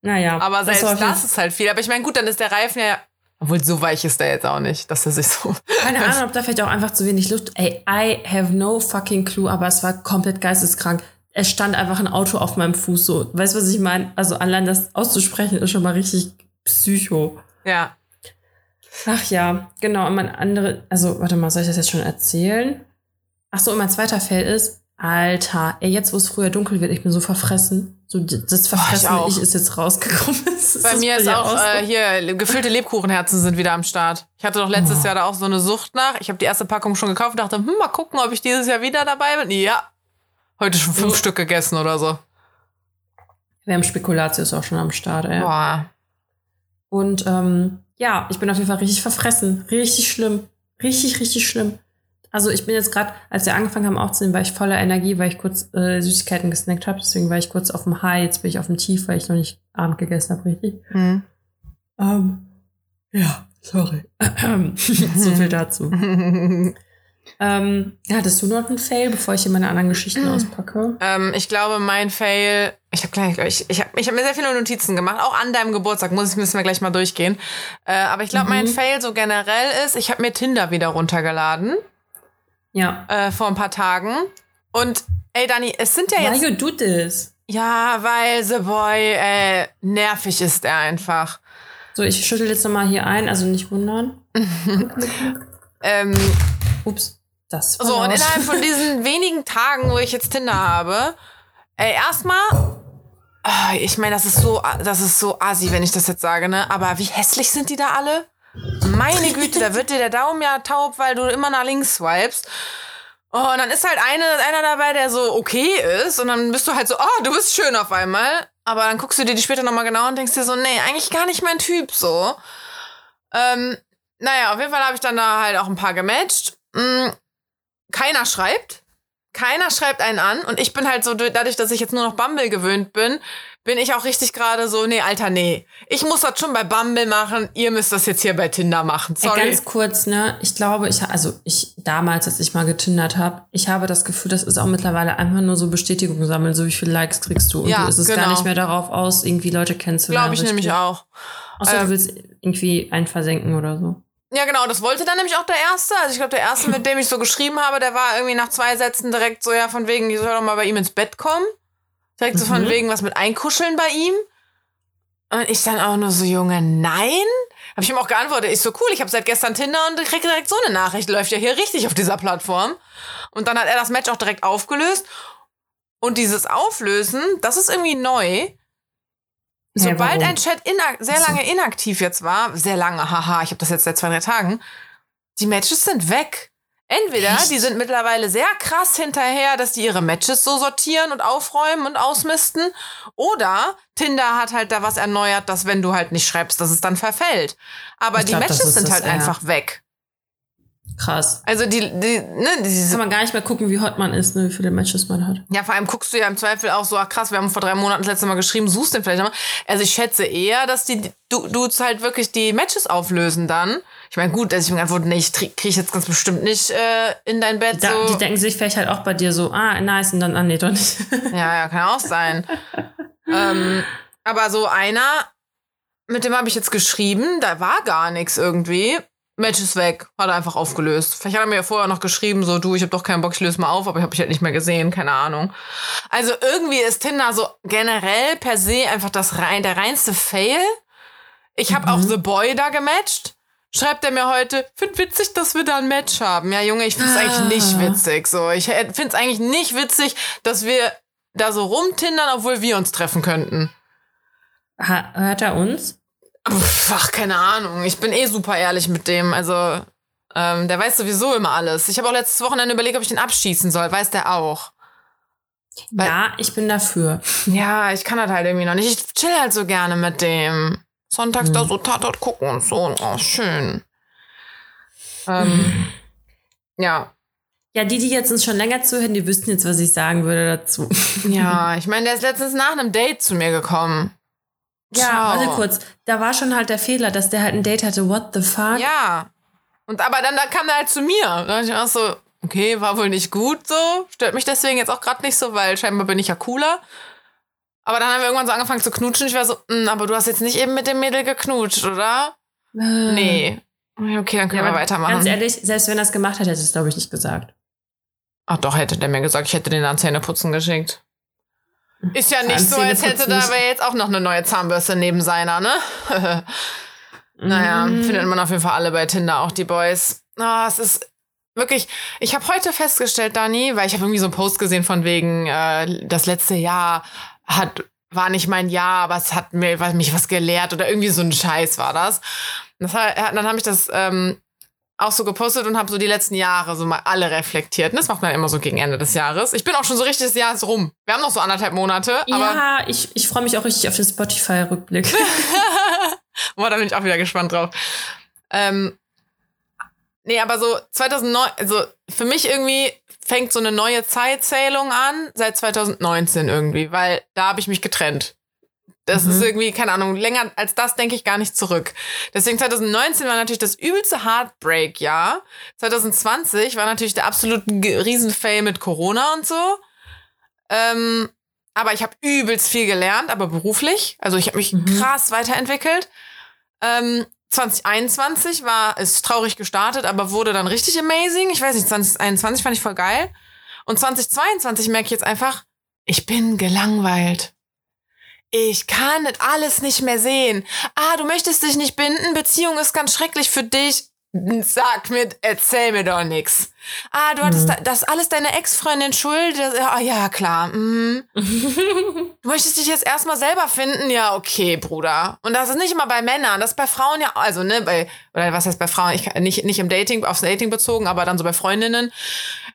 Naja. Aber selbst das, das ist halt viel. Aber ich meine, gut, dann ist der Reifen ja. Obwohl, so weich ist der jetzt auch nicht, dass er sich so. Keine Ahnung, ob da vielleicht auch einfach zu wenig Luft. Ey, I have no fucking clue, aber es war komplett geisteskrank. Es stand einfach ein Auto auf meinem Fuß so. Weißt du, was ich meine? Also allein das auszusprechen ist schon mal richtig psycho. Ja. Ach ja, genau. Und mein andere, also warte mal, soll ich das jetzt schon erzählen? Ach so, und mein zweiter Fail ist, Alter, ey, jetzt wo es früher dunkel wird, ich bin so verfressen. So das verfressene oh, ich, ich, ist jetzt rausgekommen. Ist bei mir ist auch äh, hier gefüllte Lebkuchenherzen sind wieder am Start. Ich hatte doch letztes oh. Jahr da auch so eine Sucht nach. Ich habe die erste Packung schon gekauft und dachte, hm, mal gucken, ob ich dieses Jahr wieder dabei bin. Ja, heute schon fünf oh. Stück gegessen oder so. Wir haben Spekulatius auch schon am Start, ey. Boah. Und ähm, ja, ich bin auf jeden Fall richtig verfressen. Richtig schlimm. Richtig, richtig schlimm. Also ich bin jetzt gerade, als wir angefangen haben aufzunehmen, war ich voller Energie, weil ich kurz äh, Süßigkeiten gesnackt habe. Deswegen war ich kurz auf dem High, jetzt bin ich auf dem Tief, weil ich noch nicht Abend gegessen habe, richtig. Mhm. Um, ja, sorry. so viel dazu. ähm, hattest du noch einen Fail, bevor ich hier meine anderen Geschichten mhm. auspacke? Ähm, ich glaube, mein Fail, ich habe gleich, ich, ich habe ich hab mir sehr viele Notizen gemacht, auch an deinem Geburtstag, muss ich, müssen wir gleich mal durchgehen. Äh, aber ich glaube, mhm. mein Fail so generell ist, ich habe mir Tinder wieder runtergeladen. Ja. Äh, vor ein paar Tagen. Und ey, Dani, es sind ja jetzt. Why you do this? Ja, weil The Boy, äh, nervig ist er einfach. So, ich schüttel jetzt nochmal hier ein, also nicht wundern. ähm, Ups, das war So, und innerhalb von diesen wenigen Tagen, wo ich jetzt Tinder habe, ey, erstmal, oh, ich meine, das ist so, das ist so assi, wenn ich das jetzt sage, ne? Aber wie hässlich sind die da alle? Meine Güte, da wird dir der Daumen ja taub, weil du immer nach links swipest. Oh, und dann ist halt eine, einer dabei, der so okay ist. Und dann bist du halt so, oh, du bist schön auf einmal. Aber dann guckst du dir die später nochmal genau und denkst dir so, nee, eigentlich gar nicht mein Typ so. Ähm, naja, auf jeden Fall habe ich dann da halt auch ein paar gematcht. Hm, keiner schreibt. Keiner schreibt einen an. Und ich bin halt so, dadurch, dass ich jetzt nur noch Bumble gewöhnt bin, bin ich auch richtig gerade so, nee, Alter, nee. Ich muss das schon bei Bumble machen, ihr müsst das jetzt hier bei Tinder machen. Sorry. Ey, ganz kurz, ne? Ich glaube, ich, also ich, damals, als ich mal getindert habe, ich habe das Gefühl, das ist auch mittlerweile einfach nur so Bestätigung sammeln, so wie viele Likes kriegst du. Und ja, du ist es genau. gar nicht mehr darauf aus, irgendwie Leute kennenzulernen. Glaube ich nämlich auch. Außer ähm, du willst irgendwie einen versenken oder so. Ja, genau, das wollte dann nämlich auch der Erste. Also ich glaube, der Erste, mit dem ich so geschrieben habe, der war irgendwie nach zwei Sätzen direkt so, ja, von wegen, ich soll doch mal bei ihm ins Bett kommen. Direkt so von mhm. wegen was mit Einkuscheln bei ihm. Und ich dann auch nur so, Junge, nein? Habe ich ihm auch geantwortet. Ich so, cool, ich habe seit gestern Tinder und krieg direkt so eine Nachricht. Läuft ja hier richtig auf dieser Plattform. Und dann hat er das Match auch direkt aufgelöst. Und dieses Auflösen, das ist irgendwie neu. Sobald ein Chat sehr lange inaktiv jetzt war, sehr lange, haha, ich habe das jetzt seit zwei, drei Tagen, die Matches sind weg. Entweder Echt? die sind mittlerweile sehr krass hinterher, dass die ihre Matches so sortieren und aufräumen und ausmisten. Oder Tinder hat halt da was erneuert, dass wenn du halt nicht schreibst, dass es dann verfällt. Aber ich die glaub, Matches sind halt einfach weg. Krass. Also die, die, ne, diese Kann man gar nicht mehr gucken, wie hot man ist, ne, wie viele Matches man hat. Ja, vor allem guckst du ja im Zweifel auch so, ach krass, wir haben vor drei Monaten das letzte Mal geschrieben, suchst den vielleicht nochmal. Also ich schätze eher, dass die Dudes halt wirklich die Matches auflösen dann. Ich meine, gut, dass ich mir antworte, nee, ich kriege ich jetzt ganz bestimmt nicht äh, in dein Bett. Da, so. Die denken sich vielleicht halt auch bei dir so, ah, nice, und dann, ah, nee, doch nicht. ja, ja, kann auch sein. ähm, aber so einer, mit dem habe ich jetzt geschrieben, da war gar nichts irgendwie. Match ist weg, hat er einfach aufgelöst. Vielleicht hat er mir ja vorher noch geschrieben, so du, ich habe doch keinen Bock, ich löse mal auf, aber ich habe ich halt nicht mehr gesehen, keine Ahnung. Also irgendwie ist Tinder so generell per se einfach das rein, der reinste Fail. Ich habe mhm. auch The Boy da gematcht. Schreibt er mir heute, find witzig, dass wir da ein Match haben. Ja, Junge, ich find's ah. eigentlich nicht witzig. So, ich find's eigentlich nicht witzig, dass wir da so rumtindern, obwohl wir uns treffen könnten. hört er uns? Ach, keine Ahnung. Ich bin eh super ehrlich mit dem. Also, ähm, der weiß sowieso immer alles. Ich habe auch letztes Wochenende überlegt, ob ich den abschießen soll. Weiß der auch. Weil, ja, ich bin dafür. Ja, ich kann das halt irgendwie noch nicht. Ich chill halt so gerne mit dem. Sonntags hm. da so Tatort gucken und so. Oh, schön. Ähm, hm. Ja. Ja, die, die jetzt uns schon länger zuhören, die wüssten jetzt, was ich sagen würde dazu. Ja, ich meine, der ist letztens nach einem Date zu mir gekommen. Ja, warte kurz. Da war schon halt der Fehler, dass der halt ein Date hatte. What the fuck? Ja. Und aber dann, dann kam er halt zu mir. Da dachte ich auch so, okay, war wohl nicht gut so. Stört mich deswegen jetzt auch gerade nicht so, weil scheinbar bin ich ja cooler. Aber dann haben wir irgendwann so angefangen zu knutschen. Ich war so, hm, aber du hast jetzt nicht eben mit dem Mädel geknutscht, oder? Äh. Nee. Okay, dann können ja, wir weitermachen. Ganz ehrlich, selbst wenn er es gemacht hätte, hätte es, glaube ich, nicht gesagt. Ach doch, hätte der mir gesagt, ich hätte den an Zähneputzen geschickt. Ist ja nicht so, als hätte da aber jetzt auch noch eine neue Zahnbürste neben seiner, ne? naja, mm. findet man auf jeden Fall alle bei Tinder, auch die Boys. Ah, oh, es ist wirklich, ich habe heute festgestellt, Dani, weil ich habe irgendwie so einen Post gesehen von wegen, äh, das letzte Jahr hat war nicht mein Jahr, aber es hat mir was, mich was gelehrt oder irgendwie so ein Scheiß war das. das dann habe ich das ähm, auch so gepostet und habe so die letzten Jahre so mal alle reflektiert. Und das macht man immer so gegen Ende des Jahres. Ich bin auch schon so richtig das Jahr ist rum. Wir haben noch so anderthalb Monate. ja, ich, ich freue mich auch richtig auf den Spotify-Rückblick. Boah, da bin ich auch wieder gespannt drauf. Ähm, nee, aber so 2009, also für mich irgendwie fängt so eine neue Zeitzählung an seit 2019 irgendwie, weil da habe ich mich getrennt. Das mhm. ist irgendwie, keine Ahnung, länger als das denke ich gar nicht zurück. Deswegen 2019 war natürlich das übelste Heartbreak-Jahr. 2020 war natürlich der absolute Riesenfail mit Corona und so. Ähm, aber ich habe übelst viel gelernt, aber beruflich. Also ich habe mich mhm. krass weiterentwickelt. Ähm, 2021 war es traurig gestartet, aber wurde dann richtig amazing. Ich weiß nicht, 2021 fand ich voll geil. Und 2022 merke ich jetzt einfach, ich bin gelangweilt. Ich kann das alles nicht mehr sehen. Ah, du möchtest dich nicht binden, Beziehung ist ganz schrecklich für dich. Sag mir, erzähl mir doch nix. Ah, du hattest mhm. da, das alles deine Ex-Freundin schuld? Ah, ja, klar. Mhm. du möchtest dich jetzt erstmal selber finden? Ja, okay, Bruder. Und das ist nicht immer bei Männern, das ist bei Frauen ja, also, ne, bei, oder was heißt bei Frauen? Ich, nicht, nicht im Dating, aufs Dating bezogen, aber dann so bei Freundinnen.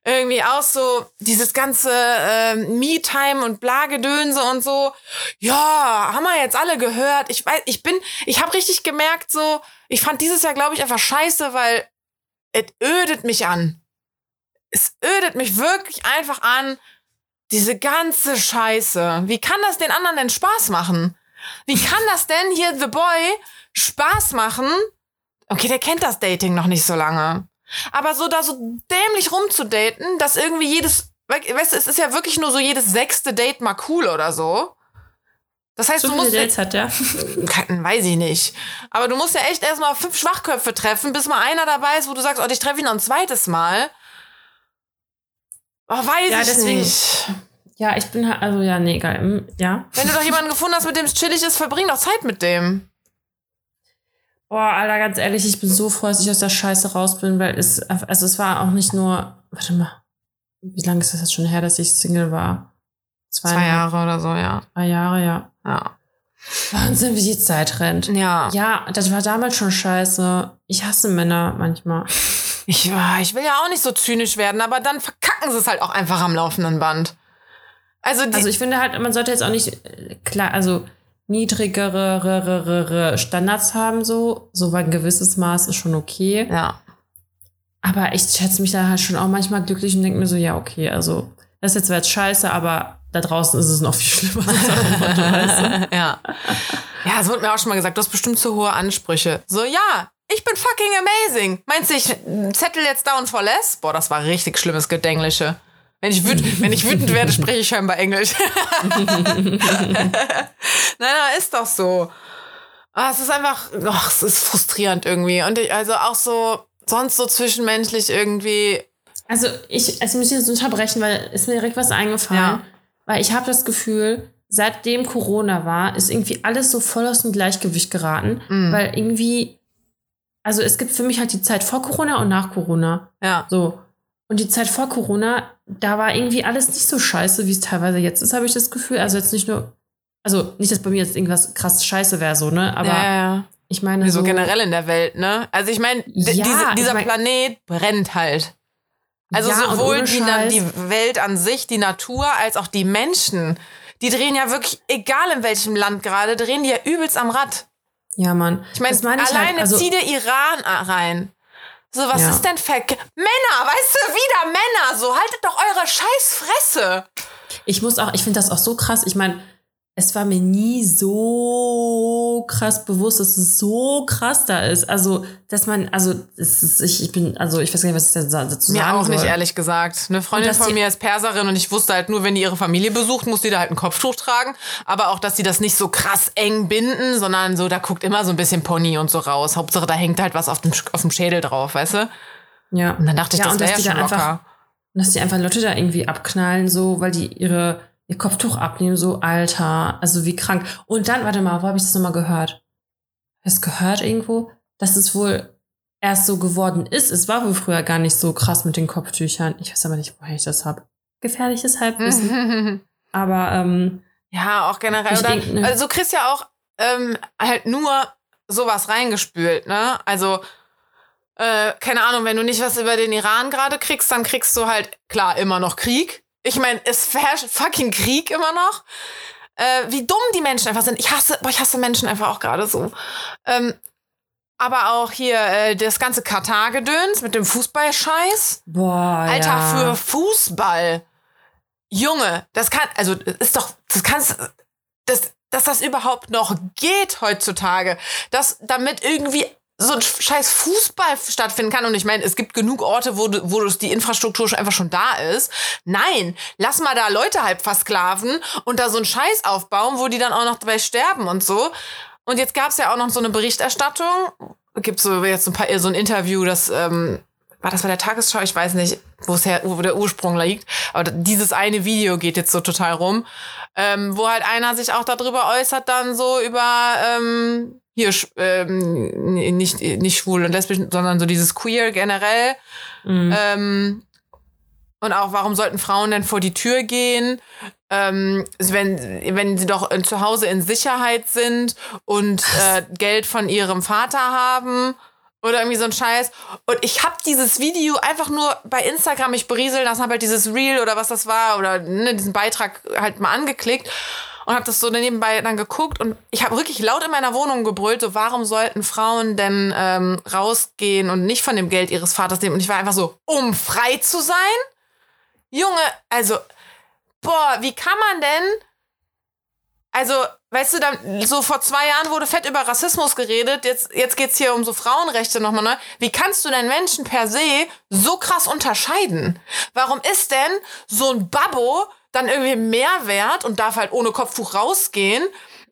Irgendwie auch so dieses ganze äh, Me-Time und Blagedönse und so. Ja, haben wir jetzt alle gehört. Ich weiß, ich bin, ich habe richtig gemerkt, so, ich fand dieses Jahr, glaube ich, einfach scheiße, weil es ödet mich an. Es ödet mich wirklich einfach an, diese ganze Scheiße. Wie kann das den anderen denn Spaß machen? Wie kann das denn hier The Boy Spaß machen? Okay, der kennt das Dating noch nicht so lange. Aber so da so dämlich rumzudaten, dass irgendwie jedes, weißt du, es ist ja wirklich nur so jedes sechste Date mal cool oder so. Das heißt, so du musst. Dates hat der? Weiß ich nicht. Aber du musst ja echt erstmal fünf Schwachköpfe treffen, bis mal einer dabei ist, wo du sagst, oh, ich treffe ihn noch ein zweites Mal. Oh, weiß ja, ich deswegen, nicht. Ja, ich bin halt, also ja, nee, egal. Hm, ja. Wenn du doch jemanden gefunden hast, mit dem es chillig ist, verbring doch Zeit mit dem. Boah, Alter, ganz ehrlich, ich bin so froh, dass ich aus der Scheiße raus bin, weil es, also es war auch nicht nur, warte mal, wie lange ist das jetzt schon her, dass ich Single war? Zwei, Zwei Jahre oder so, ja. Drei Jahre, ja. Ja. Wahnsinn, wie die Zeit rennt. Ja. Ja, das war damals schon scheiße. Ich hasse Männer manchmal. Ich, ich will ja auch nicht so zynisch werden, aber dann verkacken sie es halt auch einfach am laufenden Band. Also, also ich finde halt, man sollte jetzt auch nicht, äh, klar, also niedrigere Standards haben, so. So ein gewisses Maß ist schon okay. Ja. Aber ich schätze mich da halt schon auch manchmal glücklich und denke mir so, ja, okay, also das ist jetzt zwar jetzt scheiße, aber da draußen ist es noch viel schlimmer. ja. Ja, es wurde mir auch schon mal gesagt, du hast bestimmt zu hohe Ansprüche. So, ja, ich bin fucking amazing. Meinst du, ich zettel jetzt down for less? Boah, das war richtig schlimmes Gedenglische. Wenn ich, wütend, wenn ich wütend werde, spreche ich scheinbar Englisch. nein, nein, ist doch so. Ah, es ist einfach, ach, es ist frustrierend irgendwie. Und ich, also auch so, sonst so zwischenmenschlich irgendwie. Also ich, also muss ich jetzt unterbrechen, weil ist mir direkt was eingefallen. Ja. Weil ich habe das Gefühl, seitdem Corona war, ist irgendwie alles so voll aus dem Gleichgewicht geraten. Mm. Weil irgendwie, also es gibt für mich halt die Zeit vor Corona und nach Corona. Ja. So. Und die Zeit vor Corona, da war irgendwie alles nicht so scheiße, wie es teilweise jetzt ist, habe ich das Gefühl. Also jetzt nicht nur, also nicht, dass bei mir jetzt irgendwas krass scheiße wäre, so, ne? Aber ja, ja. ich meine. So, so, generell in der Welt, ne? Also ich meine, ja, diese, dieser ich mein, Planet brennt halt. Also sowohl die, die Welt an sich, die Natur, als auch die Menschen. Die drehen ja wirklich, egal in welchem Land gerade, drehen die ja übelst am Rad. Ja, Mann. Ich meine, mein alleine halt, also, zieh dir Iran rein. So, was ja. ist denn Fake? Männer, weißt du, wieder Männer, so, haltet doch eure scheiß Fresse. Ich muss auch, ich finde das auch so krass. Ich meine, es war mir nie so krass bewusst, dass es so krass da ist. Also, dass man, also, es ist, ich, ich bin, also, ich weiß gar nicht, was ich dazu sagen soll. Mir auch nicht, ehrlich gesagt. Eine Freundin von mir ist Perserin und ich wusste halt nur, wenn die ihre Familie besucht, muss die da halt ein Kopftuch tragen. Aber auch, dass sie das nicht so krass eng binden, sondern so, da guckt immer so ein bisschen Pony und so raus. Hauptsache, da hängt halt was auf dem, auf dem Schädel drauf, weißt du? Ja. Und dann dachte ich, ja, das wäre ja schon einfach, locker. dass die einfach Leute da irgendwie abknallen, so, weil die ihre, ihr Kopftuch abnehmen, so, Alter, also wie krank. Und dann, warte mal, wo habe ich das nochmal gehört? Hast du gehört irgendwo? Dass es wohl erst so geworden ist. Es war wohl früher gar nicht so krass mit den Kopftüchern. Ich weiß aber nicht, woher ich das habe. Gefährliches Halbwissen. aber, ähm, Ja, auch generell. Oder, denk, ne? Also du kriegst ja auch ähm, halt nur sowas reingespült, ne? Also äh, keine Ahnung, wenn du nicht was über den Iran gerade kriegst, dann kriegst du halt, klar, immer noch Krieg. Ich meine, es herrscht fucking Krieg immer noch. Äh, wie dumm die Menschen einfach sind. Ich hasse, boah, ich hasse Menschen einfach auch gerade so. Ähm, aber auch hier äh, das ganze Katar-Gedöns mit dem Fußballscheiß. Boah, Alter, ja. für Fußball. Junge, das kann, also ist doch, das kannst, das, dass das überhaupt noch geht heutzutage, dass damit irgendwie so ein scheiß Fußball stattfinden kann. Und ich meine, es gibt genug Orte, wo, wo die Infrastruktur schon einfach schon da ist. Nein, lass mal da Leute halb versklaven und da so einen Scheiß aufbauen, wo die dann auch noch dabei sterben und so. Und jetzt gab es ja auch noch so eine Berichterstattung. Gibt so jetzt ein paar so ein Interview, das ähm, war das bei der Tagesschau, ich weiß nicht, wo es her, wo der Ursprung liegt. Aber dieses eine Video geht jetzt so total rum, ähm, wo halt einer sich auch darüber äußert, dann so über ähm, hier ähm, nicht nicht schwul und lesbisch, sondern so dieses queer generell. Mhm. Ähm, und auch, warum sollten Frauen denn vor die Tür gehen, ähm, wenn, wenn sie doch zu Hause in Sicherheit sind und äh, Geld von ihrem Vater haben oder irgendwie so ein Scheiß. Und ich habe dieses Video einfach nur bei Instagram mich berieseln lassen, habe halt dieses Reel oder was das war oder ne, diesen Beitrag halt mal angeklickt und habe das so nebenbei dann geguckt und ich habe wirklich laut in meiner Wohnung gebrüllt, so warum sollten Frauen denn ähm, rausgehen und nicht von dem Geld ihres Vaters nehmen? Und ich war einfach so, um frei zu sein? Junge, also, boah, wie kann man denn? Also, weißt du, dann, so vor zwei Jahren wurde fett über Rassismus geredet, jetzt, jetzt geht's hier um so Frauenrechte nochmal, ne? Wie kannst du denn Menschen per se so krass unterscheiden? Warum ist denn so ein Babbo dann irgendwie mehr wert und darf halt ohne Kopftuch rausgehen?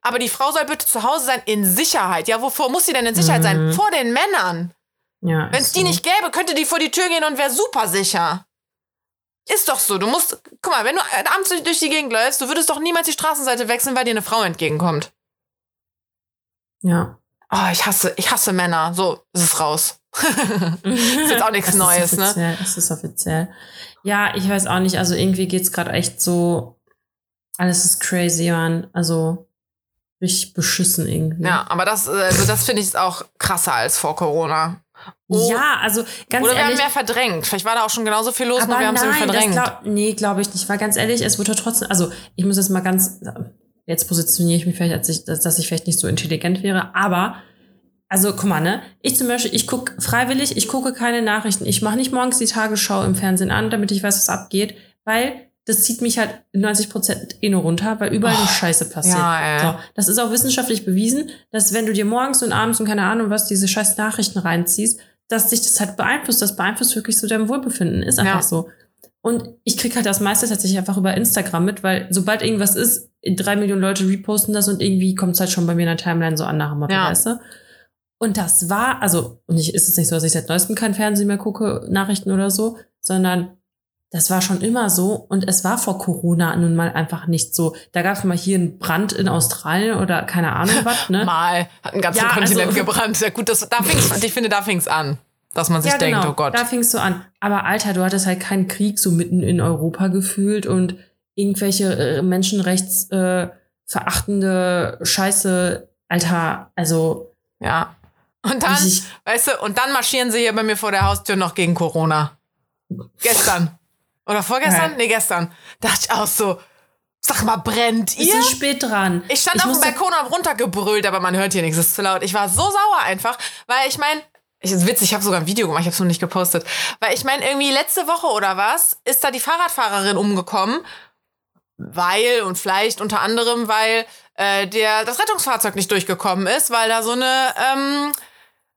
Aber die Frau soll bitte zu Hause sein in Sicherheit. Ja, wovor muss sie denn in Sicherheit mhm. sein? Vor den Männern. Ja, Wenn es die so. nicht gäbe, könnte die vor die Tür gehen und wäre super sicher. Ist doch so. Du musst, guck mal, wenn du abends durch die Gegend läufst, du würdest doch niemals die Straßenseite wechseln, weil dir eine Frau entgegenkommt. Ja. Oh, ich hasse, ich hasse Männer. So, ist es raus. ist jetzt auch nichts Neues, ne? Es ist offiziell. Ja, ich weiß auch nicht. Also irgendwie geht's gerade echt so. Alles ist crazy, man. Also richtig beschissen irgendwie. Ja, aber das, also das finde ich auch krasser als vor Corona. Oh. Ja, also ganz Oder wir ehrlich, haben mehr verdrängt. Vielleicht war da auch schon genauso viel los, aber wir haben es verdrängt. Glaub, nee, glaube ich nicht. War ganz ehrlich, es wurde trotzdem, also ich muss jetzt mal ganz, jetzt positioniere ich mich vielleicht, als ich, dass, dass ich vielleicht nicht so intelligent wäre, aber also guck mal, ne? Ich zum Beispiel, ich gucke freiwillig, ich gucke keine Nachrichten. Ich mache nicht morgens die Tagesschau im Fernsehen an, damit ich weiß, was abgeht, weil das zieht mich halt 90 Prozent eh nur runter, weil überall oh, die Scheiße passiert. Ja, so, das ist auch wissenschaftlich bewiesen, dass wenn du dir morgens und abends und keine Ahnung was diese scheiß Nachrichten reinziehst, dass dich das halt beeinflusst. Das beeinflusst wirklich so dein Wohlbefinden. Ist einfach ja. so. Und ich krieg halt das meiste tatsächlich einfach über Instagram mit, weil sobald irgendwas ist, drei Millionen Leute reposten das und irgendwie kommt es halt schon bei mir in der Timeline so an nach dem Motto, ja. weißt du? Und das war, also, und ich ist es nicht so, dass ich seit neuestem kein Fernsehen mehr gucke, Nachrichten oder so, sondern das war schon immer so und es war vor Corona nun mal einfach nicht so. Da gab es mal hier einen Brand in Australien oder keine Ahnung was, ne? mal, hat einen ganzen ja, Kontinent also, gebrannt. Ja gut, das, da fing's, ich finde, da fing's an. Dass man sich ja, denkt, genau, oh Gott. Da fingst du an. Aber Alter, du hattest halt keinen Krieg so mitten in Europa gefühlt und irgendwelche äh, Menschenrechts äh, Scheiße, Alter, also. Ja. Und dann, ich, weißt du, und dann marschieren sie hier bei mir vor der Haustür noch gegen Corona. Gestern. Oder vorgestern? Ja. Nee, gestern. Dachte ich auch so, sag mal, brennt ihr? Ist spät dran. Ich stand ich auf dem Balkon und hab runtergebrüllt, aber man hört hier nichts, es ist zu laut. Ich war so sauer einfach, weil ich meine, ich ist witzig, ich habe sogar ein Video gemacht, ich habe es noch nicht gepostet. Weil ich meine, irgendwie letzte Woche oder was, ist da die Fahrradfahrerin umgekommen, weil und vielleicht unter anderem, weil äh, der das Rettungsfahrzeug nicht durchgekommen ist, weil da so eine ähm,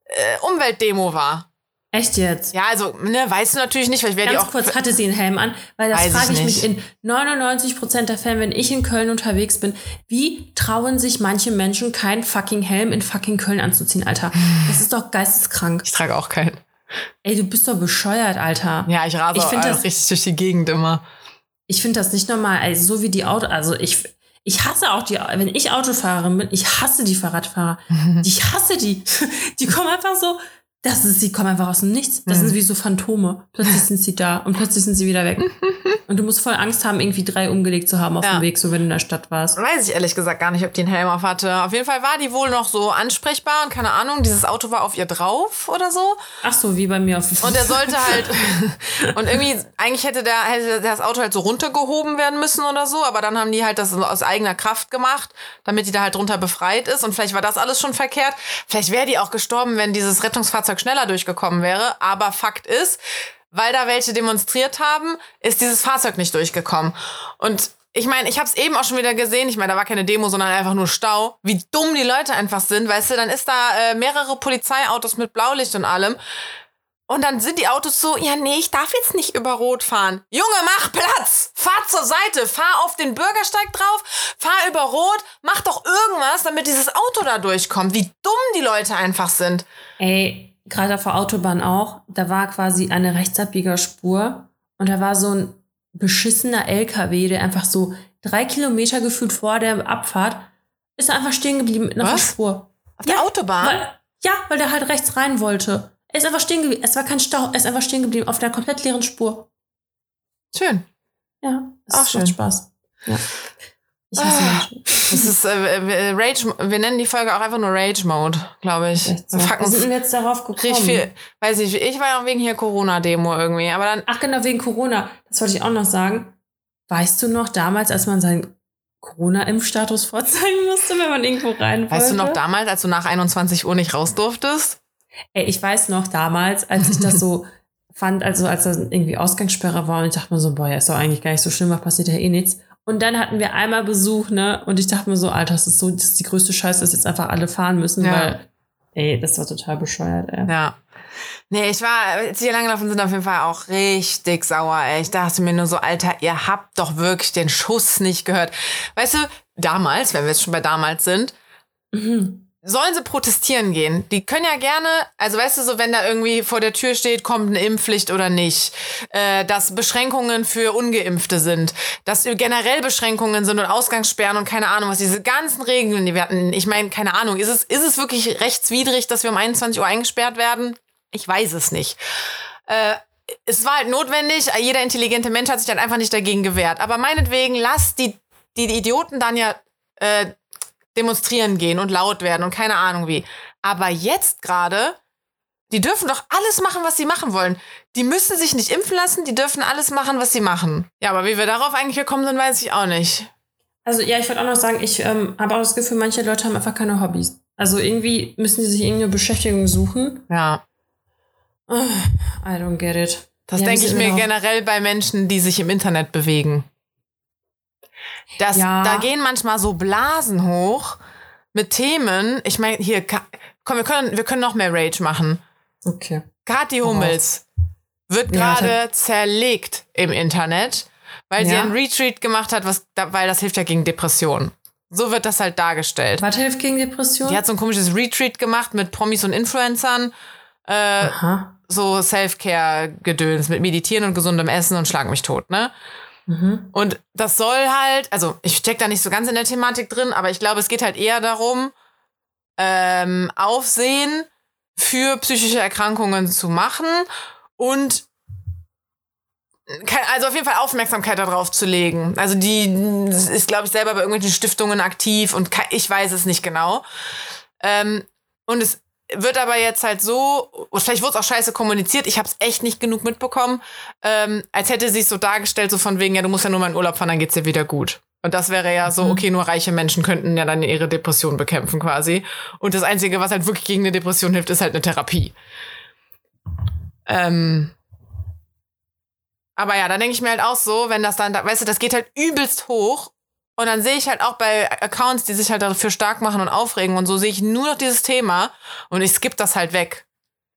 äh, Umweltdemo war. Echt jetzt? Ja, also, ne, weißt du natürlich nicht, weil ich werde Ganz auch. kurz hatte sie einen Helm an, weil das frage ich, ich mich in 99 Prozent der Fälle, wenn ich in Köln unterwegs bin, wie trauen sich manche Menschen keinen fucking Helm in fucking Köln anzuziehen, Alter? Das ist doch geisteskrank. Ich trage auch keinen. Ey, du bist doch bescheuert, Alter. Ja, ich rase ich auch das, richtig durch die Gegend immer. Ich finde das nicht normal, ey, so wie die Auto, also ich, ich hasse auch die, wenn ich Autofahrerin bin, ich hasse die Fahrradfahrer. ich hasse die. Die kommen einfach so das ist, sie kommen einfach aus dem Nichts. Das mhm. sind wie so Phantome. Plötzlich sind sie da und plötzlich sind sie wieder weg. Und du musst voll Angst haben, irgendwie drei umgelegt zu haben auf ja. dem Weg, so wenn du in der Stadt warst. Weiß ich ehrlich gesagt gar nicht, ob die einen Helm auf hatte. Auf jeden Fall war die wohl noch so ansprechbar und keine Ahnung, dieses Auto war auf ihr drauf oder so. Ach so, wie bei mir auf dem Und er sollte halt, und irgendwie, eigentlich hätte, der, hätte das Auto halt so runtergehoben werden müssen oder so, aber dann haben die halt das aus eigener Kraft gemacht, damit die da halt drunter befreit ist. Und vielleicht war das alles schon verkehrt. Vielleicht wäre die auch gestorben, wenn dieses Rettungsfahrzeug schneller durchgekommen wäre. Aber Fakt ist, weil da welche demonstriert haben, ist dieses Fahrzeug nicht durchgekommen. Und ich meine, ich habe es eben auch schon wieder gesehen. Ich meine, da war keine Demo, sondern einfach nur Stau. Wie dumm die Leute einfach sind, weißt du? Dann ist da äh, mehrere Polizeiautos mit Blaulicht und allem. Und dann sind die Autos so, ja, nee, ich darf jetzt nicht über Rot fahren. Junge, mach Platz! Fahr zur Seite, fahr auf den Bürgersteig drauf, fahr über Rot, mach doch irgendwas, damit dieses Auto da durchkommt. Wie dumm die Leute einfach sind. Ey, gerade auf der Autobahn auch, da war quasi eine Rechtsabbiegerspur und da war so ein beschissener LKW, der einfach so drei Kilometer gefühlt vor der Abfahrt ist er einfach stehen geblieben mit einer Was? Spur. Auf der Autobahn? Weil, ja, weil der halt rechts rein wollte. Er ist einfach stehen geblieben. Es war kein Stau, er ist einfach stehen geblieben auf der komplett leeren Spur. Schön. Ja, das auch schön. Spaß. Ja. Ich hasse ah. Menschen. Das ist äh, äh, Rage. Wir nennen die Folge auch einfach nur Rage Mode, glaube ich. So. Wie sind wir jetzt darauf gekommen? Viel, weiß ich, ich war ja auch wegen hier Corona-Demo irgendwie, aber dann. Ach genau, wegen Corona. Das wollte ich auch noch sagen. Weißt du noch damals, als man seinen Corona-Impfstatus vorzeigen musste, wenn man irgendwo rein wollte? Weißt du noch damals, als du nach 21 Uhr nicht raus durftest? Ey, ich weiß noch damals, als ich das so fand, also als das irgendwie Ausgangssperre war und ich dachte mir so, boah, ja, ist doch eigentlich gar nicht so schlimm, was passiert ja eh nichts. Und dann hatten wir einmal Besuch, ne? Und ich dachte mir so, Alter, das ist so, das ist die größte Scheiße, dass jetzt einfach alle fahren müssen, ja. weil, ey, das war total bescheuert, ey. Ja. Nee, ich war, als wir lang gelaufen sind, auf jeden Fall auch richtig sauer, ey. Ich dachte mir nur so, Alter, ihr habt doch wirklich den Schuss nicht gehört. Weißt du, damals, wenn wir jetzt schon bei damals sind, mhm sollen sie protestieren gehen. Die können ja gerne, also weißt du, so wenn da irgendwie vor der Tür steht, kommt eine Impfpflicht oder nicht, äh, dass Beschränkungen für Ungeimpfte sind, dass generell Beschränkungen sind und Ausgangssperren und keine Ahnung was, diese ganzen Regeln, die wir hatten. Ich meine, keine Ahnung, ist es, ist es wirklich rechtswidrig, dass wir um 21 Uhr eingesperrt werden? Ich weiß es nicht. Äh, es war halt notwendig, jeder intelligente Mensch hat sich dann einfach nicht dagegen gewehrt. Aber meinetwegen, lass die, die, die Idioten dann ja äh, demonstrieren gehen und laut werden und keine Ahnung wie. Aber jetzt gerade, die dürfen doch alles machen, was sie machen wollen. Die müssen sich nicht impfen lassen, die dürfen alles machen, was sie machen. Ja, aber wie wir darauf eigentlich gekommen sind, weiß ich auch nicht. Also ja, ich würde auch noch sagen, ich ähm, habe auch das Gefühl, manche Leute haben einfach keine Hobbys. Also irgendwie müssen sie sich irgendeine Beschäftigung suchen. Ja. Oh, I don't get it. Das denke ich mir generell bei Menschen, die sich im Internet bewegen. Das, ja. Da gehen manchmal so Blasen hoch mit Themen. Ich meine, hier, komm, wir können, wir können noch mehr Rage machen. Okay. Kathi Hummels wird gerade ja, zerlegt im Internet, weil ja. sie einen Retreat gemacht hat, was, weil das hilft ja gegen Depressionen. So wird das halt dargestellt. Was hilft gegen Depressionen? Die hat so ein komisches Retreat gemacht mit Promis und Influencern. Äh, Aha. So Self-Care-Gedöns mit Meditieren und gesundem Essen und Schlag mich tot, ne? Mhm. Und das soll halt, also ich steck da nicht so ganz in der Thematik drin, aber ich glaube, es geht halt eher darum, ähm, Aufsehen für psychische Erkrankungen zu machen und also auf jeden Fall Aufmerksamkeit darauf zu legen. Also die ist, glaube ich, selber bei irgendwelchen Stiftungen aktiv und ich weiß es nicht genau. Ähm, und es wird aber jetzt halt so, vielleicht wurde es auch scheiße kommuniziert, ich habe es echt nicht genug mitbekommen, ähm, als hätte sie es so dargestellt, so von wegen, ja, du musst ja nur mal in Urlaub fahren, dann geht's dir wieder gut. Und das wäre ja so, mhm. okay, nur reiche Menschen könnten ja dann ihre Depression bekämpfen quasi. Und das Einzige, was halt wirklich gegen eine Depression hilft, ist halt eine Therapie. Ähm, aber ja, da denke ich mir halt auch so, wenn das dann, weißt du, das geht halt übelst hoch und dann sehe ich halt auch bei Accounts, die sich halt dafür stark machen und aufregen und so, sehe ich nur noch dieses Thema und ich skippe das halt weg.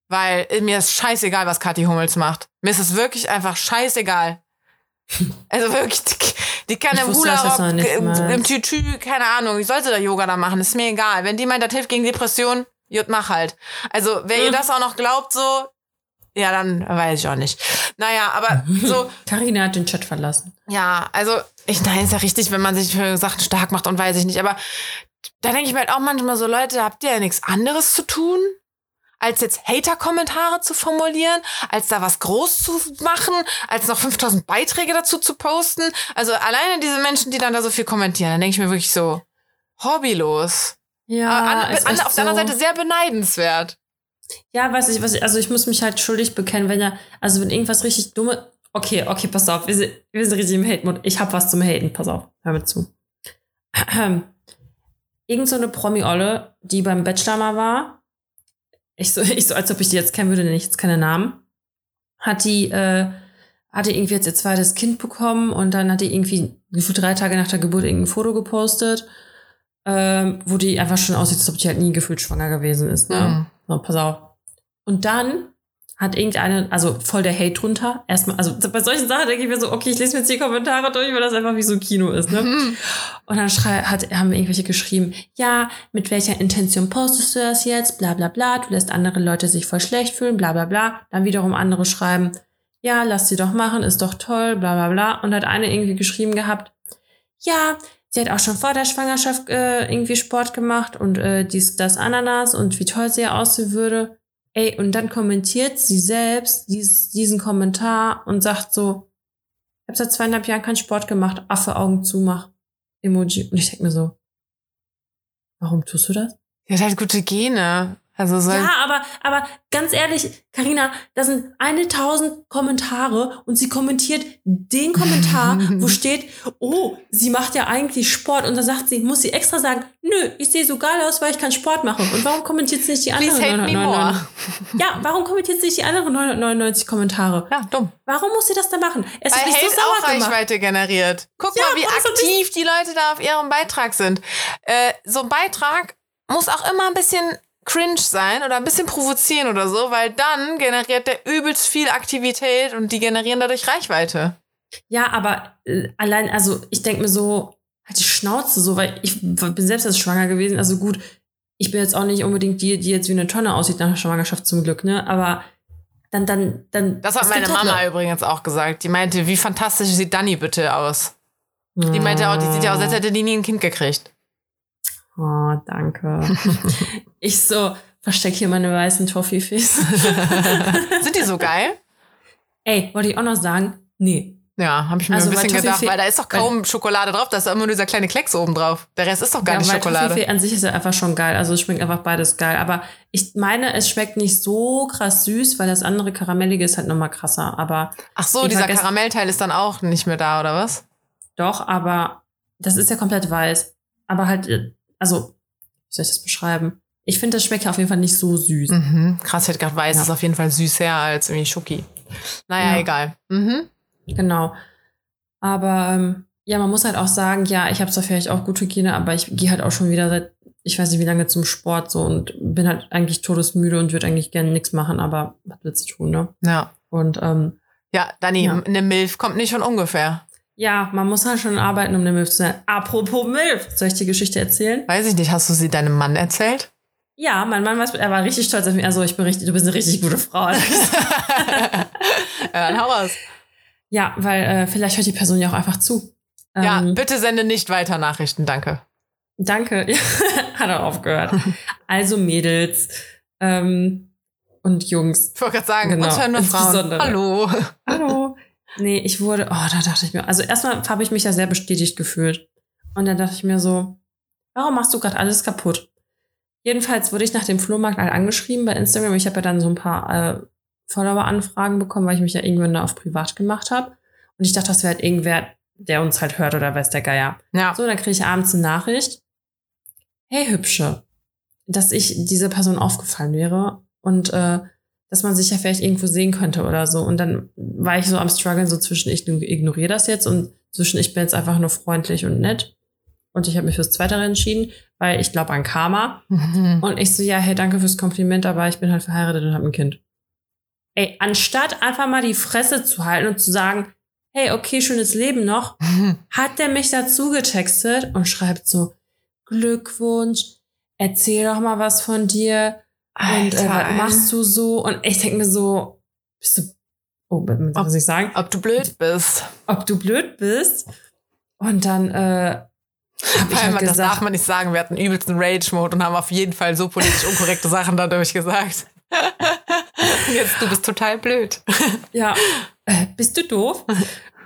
Weil mir ist scheißegal, was Kathi Hummels macht. Mir ist es wirklich einfach scheißegal. Also wirklich, die, die kann ich im Hula-Rock, im, im Tütü, keine Ahnung, ich sollte da Yoga da machen, ist mir egal. Wenn die meint, das hilft gegen Depression, jut, mach halt. Also, wer hm. ihr das auch noch glaubt, so, ja, dann weiß ich auch nicht. Naja, aber so. Karina hat den Chat verlassen. Ja, also, ich, nein, ist ja richtig, wenn man sich für Sachen stark macht und weiß ich nicht. Aber da denke ich mir halt auch manchmal so, Leute, habt ihr ja nichts anderes zu tun? als jetzt Hater-Kommentare zu formulieren, als da was groß zu machen, als noch 5000 Beiträge dazu zu posten. Also alleine diese Menschen, die dann da so viel kommentieren, dann denke ich mir wirklich so, hobbylos. Ja, an, an, auf so. der anderen Seite sehr beneidenswert. Ja, weiß ich, was ich, also ich muss mich halt schuldig bekennen, wenn ja, also wenn irgendwas richtig dumme, okay, okay, pass auf, wir sind, wir sind richtig im Hate-Mode. Ich hab was zum Haten, pass auf, hör mir zu. Irgend so eine Promi-Olle, die beim Bachelor mal war, ich so, ich so, als ob ich die jetzt kennen würde, nenne ich jetzt keine Namen, hat die, äh, hatte irgendwie jetzt ihr zweites Kind bekommen und dann hat die irgendwie gefühlt drei Tage nach der Geburt irgendein Foto gepostet, ähm, wo die einfach schon aussieht, als ob die halt nie gefühlt schwanger gewesen ist. Ne? Mhm. So, pass auf. Und dann hat irgendeine, also voll der Hate drunter. Erstmal, also bei solchen Sachen denke ich mir so, okay, ich lese mir jetzt die Kommentare durch, weil das einfach wie so Kino ist, ne? Mhm. Und dann schrei, hat, haben irgendwelche geschrieben, ja, mit welcher Intention postest du das jetzt? Bla bla bla, du lässt andere Leute sich voll schlecht fühlen, bla bla bla. Dann wiederum andere schreiben, ja, lass sie doch machen, ist doch toll, bla bla bla. Und hat eine irgendwie geschrieben gehabt, ja, sie hat auch schon vor der Schwangerschaft äh, irgendwie Sport gemacht und äh, dies, das Ananas und wie toll sie aussehen würde. Ey, und dann kommentiert sie selbst dies, diesen Kommentar und sagt so, ich habe seit zweieinhalb Jahren keinen Sport gemacht, Affe Augen zumach. Emoji. Und ich denke mir so, warum tust du das? Ja, hat halt gute Gene. Also so ja, aber, aber ganz ehrlich, Karina, da sind eine tausend Kommentare und sie kommentiert den Kommentar, wo steht, oh, sie macht ja eigentlich Sport. Und da sagt sie, muss sie extra sagen, nö, ich sehe so geil aus, weil ich keinen Sport mache. Und warum kommentiert sie nicht die anderen 999? Ja, warum kommentiert sie nicht die anderen 999 Kommentare? Ja, dumm. Warum muss sie das da machen? Es weil Hate so auch Reichweite generiert. Guck ja, mal, wie aktiv die Leute da auf ihrem Beitrag sind. Äh, so ein Beitrag muss auch immer ein bisschen cringe sein oder ein bisschen provozieren oder so, weil dann generiert der übelst viel Aktivität und die generieren dadurch Reichweite. Ja, aber äh, allein, also ich denke mir so, halt die Schnauze so, weil ich bin selbst als schwanger gewesen. Also gut, ich bin jetzt auch nicht unbedingt die, die jetzt wie eine Tonne aussieht nach der Schwangerschaft zum Glück, ne? Aber dann, dann, dann. Das hat meine Mama halt übrigens auch gesagt. Die meinte, wie fantastisch sieht Dani bitte aus? Ja. Die meinte auch, die sieht ja aus, als hätte die nie ein Kind gekriegt. Oh, danke. ich so, versteck hier meine weißen Toffifees. Sind die so geil? Ey, wollte ich auch noch sagen? Nee. Ja, habe ich mir also, ein bisschen gedacht, weil da ist doch kaum Schokolade drauf, da ist immer nur dieser kleine Klecks oben drauf. Der Rest ist doch gar ja, nicht Schokolade. Toffifee an sich ist ja einfach schon geil, also es schmeckt einfach beides geil. Aber ich meine, es schmeckt nicht so krass süß, weil das andere Karamellige ist halt nochmal krasser. Aber Ach so, dieser Karamellteil ist dann auch nicht mehr da, oder was? Doch, aber das ist ja komplett weiß. Aber halt äh, also, wie soll ich das beschreiben? Ich finde, das schmeckt auf jeden Fall nicht so süß. Mhm. Krass, ich hätte gerade weiß, ja. ist auf jeden Fall süßer als irgendwie Schoki. Naja, ja. egal. Mhm. Genau. Aber ähm, ja, man muss halt auch sagen, ja, ich habe zwar vielleicht auch gute Hygiene, aber ich gehe halt auch schon wieder seit, ich weiß nicht wie lange zum Sport so und bin halt eigentlich todesmüde und würde eigentlich gerne nichts machen, aber was willst du tun, ne? Ja. Und ähm, ja, Dani, ja. eine Milf kommt nicht von ungefähr. Ja, man muss halt schon arbeiten, um eine Milf zu sein. Apropos Milf, soll ich die Geschichte erzählen? Weiß ich nicht, hast du sie deinem Mann erzählt? Ja, mein Mann war, er war richtig stolz auf mich. Also ich bin richtig, du bist eine richtig gute Frau. ja, dann hau raus. Ja, weil äh, vielleicht hört die Person ja auch einfach zu. Ja, ähm, bitte sende nicht weiter Nachrichten, danke. Danke, hat er aufgehört. also Mädels ähm, und Jungs. Ich wollte gerade sagen, genau, uns hören nur Frauen. Hallo. Hallo. Nee, ich wurde, oh, da dachte ich mir, also erstmal habe ich mich ja sehr bestätigt gefühlt. Und dann dachte ich mir so, warum machst du gerade alles kaputt? Jedenfalls wurde ich nach dem Flohmarkt halt angeschrieben bei Instagram. Ich habe ja dann so ein paar äh, Follower-Anfragen bekommen, weil ich mich ja irgendwann da auf privat gemacht habe. Und ich dachte, das wäre halt irgendwer, der uns halt hört oder weiß der Geier. Ja. So, dann kriege ich abends eine Nachricht. Hey, Hübsche. Dass ich diese Person aufgefallen wäre. Und äh, dass man sich ja vielleicht irgendwo sehen könnte oder so. Und dann war ich so am struggeln, so zwischen ich ignoriere das jetzt und zwischen ich bin jetzt einfach nur freundlich und nett. Und ich habe mich fürs Zweitere entschieden, weil ich glaube an Karma. Mhm. Und ich so, ja, hey, danke fürs Kompliment, aber ich bin halt verheiratet und habe ein Kind. Ey, anstatt einfach mal die Fresse zu halten und zu sagen, hey, okay, schönes Leben noch, mhm. hat der mich dazu getextet und schreibt so, Glückwunsch, erzähl doch mal was von dir und äh, machst du so? Und ich denke mir so, bist du, oh, was muss ich sagen? Ob du blöd bist. Ob du blöd bist. Und dann, äh, hab ich halt das darf man nicht sagen. Wir hatten übelsten Rage-Mode und haben auf jeden Fall so politisch unkorrekte Sachen dadurch gesagt. Jetzt, du bist total blöd. Ja, äh, bist du doof?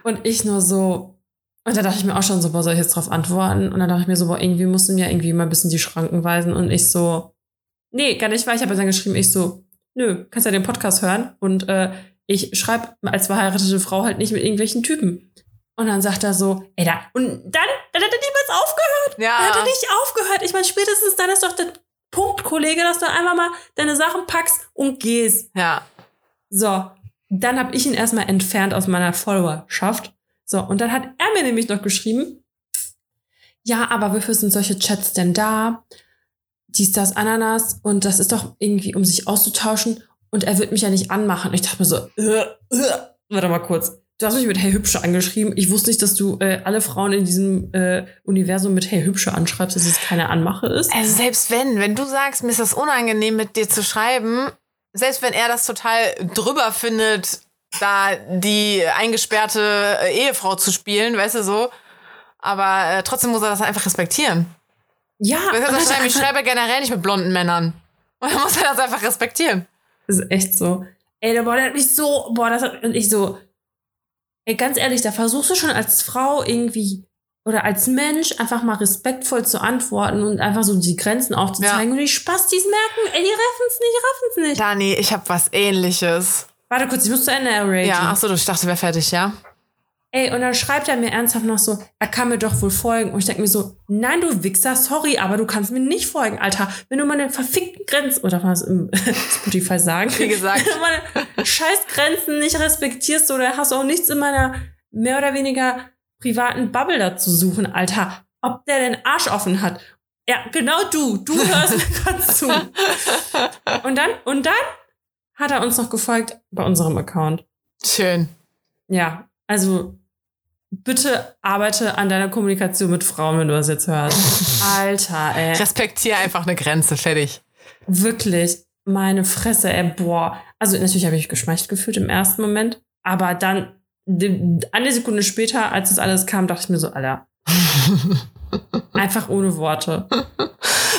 Und ich nur so, und da dachte ich mir auch schon so, boah, soll ich jetzt drauf antworten? Und dann dachte ich mir so, boah, irgendwie musst du mir irgendwie mal ein bisschen die Schranken weisen. Und ich so, nee, gar nicht, weil ich habe dann geschrieben, ich so, nö, kannst ja den Podcast hören. Und äh, ich schreibe als verheiratete Frau halt nicht mit irgendwelchen Typen. Und dann sagt er so, ey, da, und dann, dann hat er niemals aufgehört. Ja. Dann hat er nicht aufgehört. Ich meine, spätestens dann ist doch der Punkt, Kollege, dass du einfach mal deine Sachen packst und gehst. Ja. So, dann habe ich ihn erstmal entfernt aus meiner Followerschaft. So, und dann hat er mir nämlich noch geschrieben, ja, aber wofür sind solche Chats denn da? Dies, das, Ananas. Und das ist doch irgendwie, um sich auszutauschen. Und er wird mich ja nicht anmachen. Und ich dachte mir so, äh, äh, warte mal kurz. Du hast mich mit Hey Hübsche angeschrieben. Ich wusste nicht, dass du äh, alle Frauen in diesem äh, Universum mit Hey Hübsche anschreibst, dass es keine Anmache ist. Also selbst wenn, wenn du sagst, mir ist das unangenehm, mit dir zu schreiben, selbst wenn er das total drüber findet, da die eingesperrte äh, Ehefrau zu spielen, weißt du so. Aber äh, trotzdem muss er das einfach respektieren. Ja. Das schreibe, ich schreibe generell nicht mit blonden Männern. Und dann muss er das einfach respektieren. Das ist echt so. Ey, der, boah, der hat mich so, boah, das hat, und ich so, ey, ganz ehrlich, da versuchst du schon als Frau irgendwie oder als Mensch einfach mal respektvoll zu antworten und einfach so die Grenzen aufzuzeigen ja. und die Spastis merken, ey, die raffen's nicht, raffen's nicht. Dani, ich hab was ähnliches. Warte kurz, ich muss zu Ende erraten. Ja, ach so, ich dachte, wäre fertig, ja? Ey, und dann schreibt er mir ernsthaft noch so, er kann mir doch wohl folgen. Und ich denke mir so, nein, du Wichser, sorry, aber du kannst mir nicht folgen, Alter. Wenn du meine verfickten Grenzen, oder was im Spotify sagen, wie gesagt, wenn du meine scheiß Grenzen nicht respektierst oder hast auch nichts in meiner mehr oder weniger privaten Bubble dazu suchen, Alter. Ob der den Arsch offen hat. Ja, genau du. Du hörst mir gerade zu. Und dann, und dann hat er uns noch gefolgt bei unserem Account. Schön. Ja, also bitte arbeite an deiner Kommunikation mit Frauen, wenn du das jetzt hörst. Alter, ey. Respektiere einfach eine Grenze, fertig. Wirklich, meine Fresse, ey, boah. Also natürlich habe ich mich geschmeichelt gefühlt im ersten Moment, aber dann eine Sekunde später, als das alles kam, dachte ich mir so, Alter. einfach ohne Worte.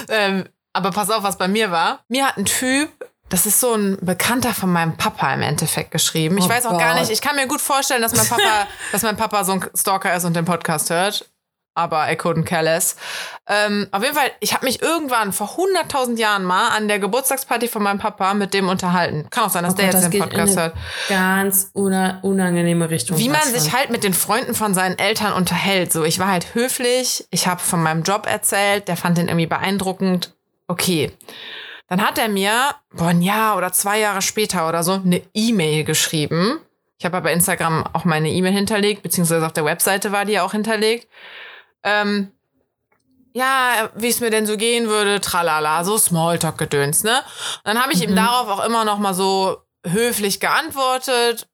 ähm, aber pass auf, was bei mir war. Mir hat ein Typ das ist so ein Bekannter von meinem Papa im Endeffekt geschrieben. Ich oh weiß auch Gott. gar nicht, ich kann mir gut vorstellen, dass mein Papa, dass mein Papa so ein Stalker ist und den Podcast hört. Aber I couldn't care less. Ähm, auf jeden Fall, ich habe mich irgendwann vor 100.000 Jahren mal an der Geburtstagsparty von meinem Papa mit dem unterhalten. Kann auch sein, dass oh der Gott, jetzt den Podcast hört. Ganz unangenehme Richtung. Wie man sich halt mit den Freunden von seinen Eltern unterhält. So, ich war halt höflich, ich habe von meinem Job erzählt, der fand den irgendwie beeindruckend. Okay. Dann hat er mir, boah, ein Jahr oder zwei Jahre später oder so, eine E-Mail geschrieben. Ich habe aber Instagram auch meine E-Mail hinterlegt, beziehungsweise auf der Webseite war die ja auch hinterlegt. Ähm, ja, wie es mir denn so gehen würde, tralala, so Smalltalk-Gedöns, ne? Und dann habe ich mhm. ihm darauf auch immer noch mal so höflich geantwortet,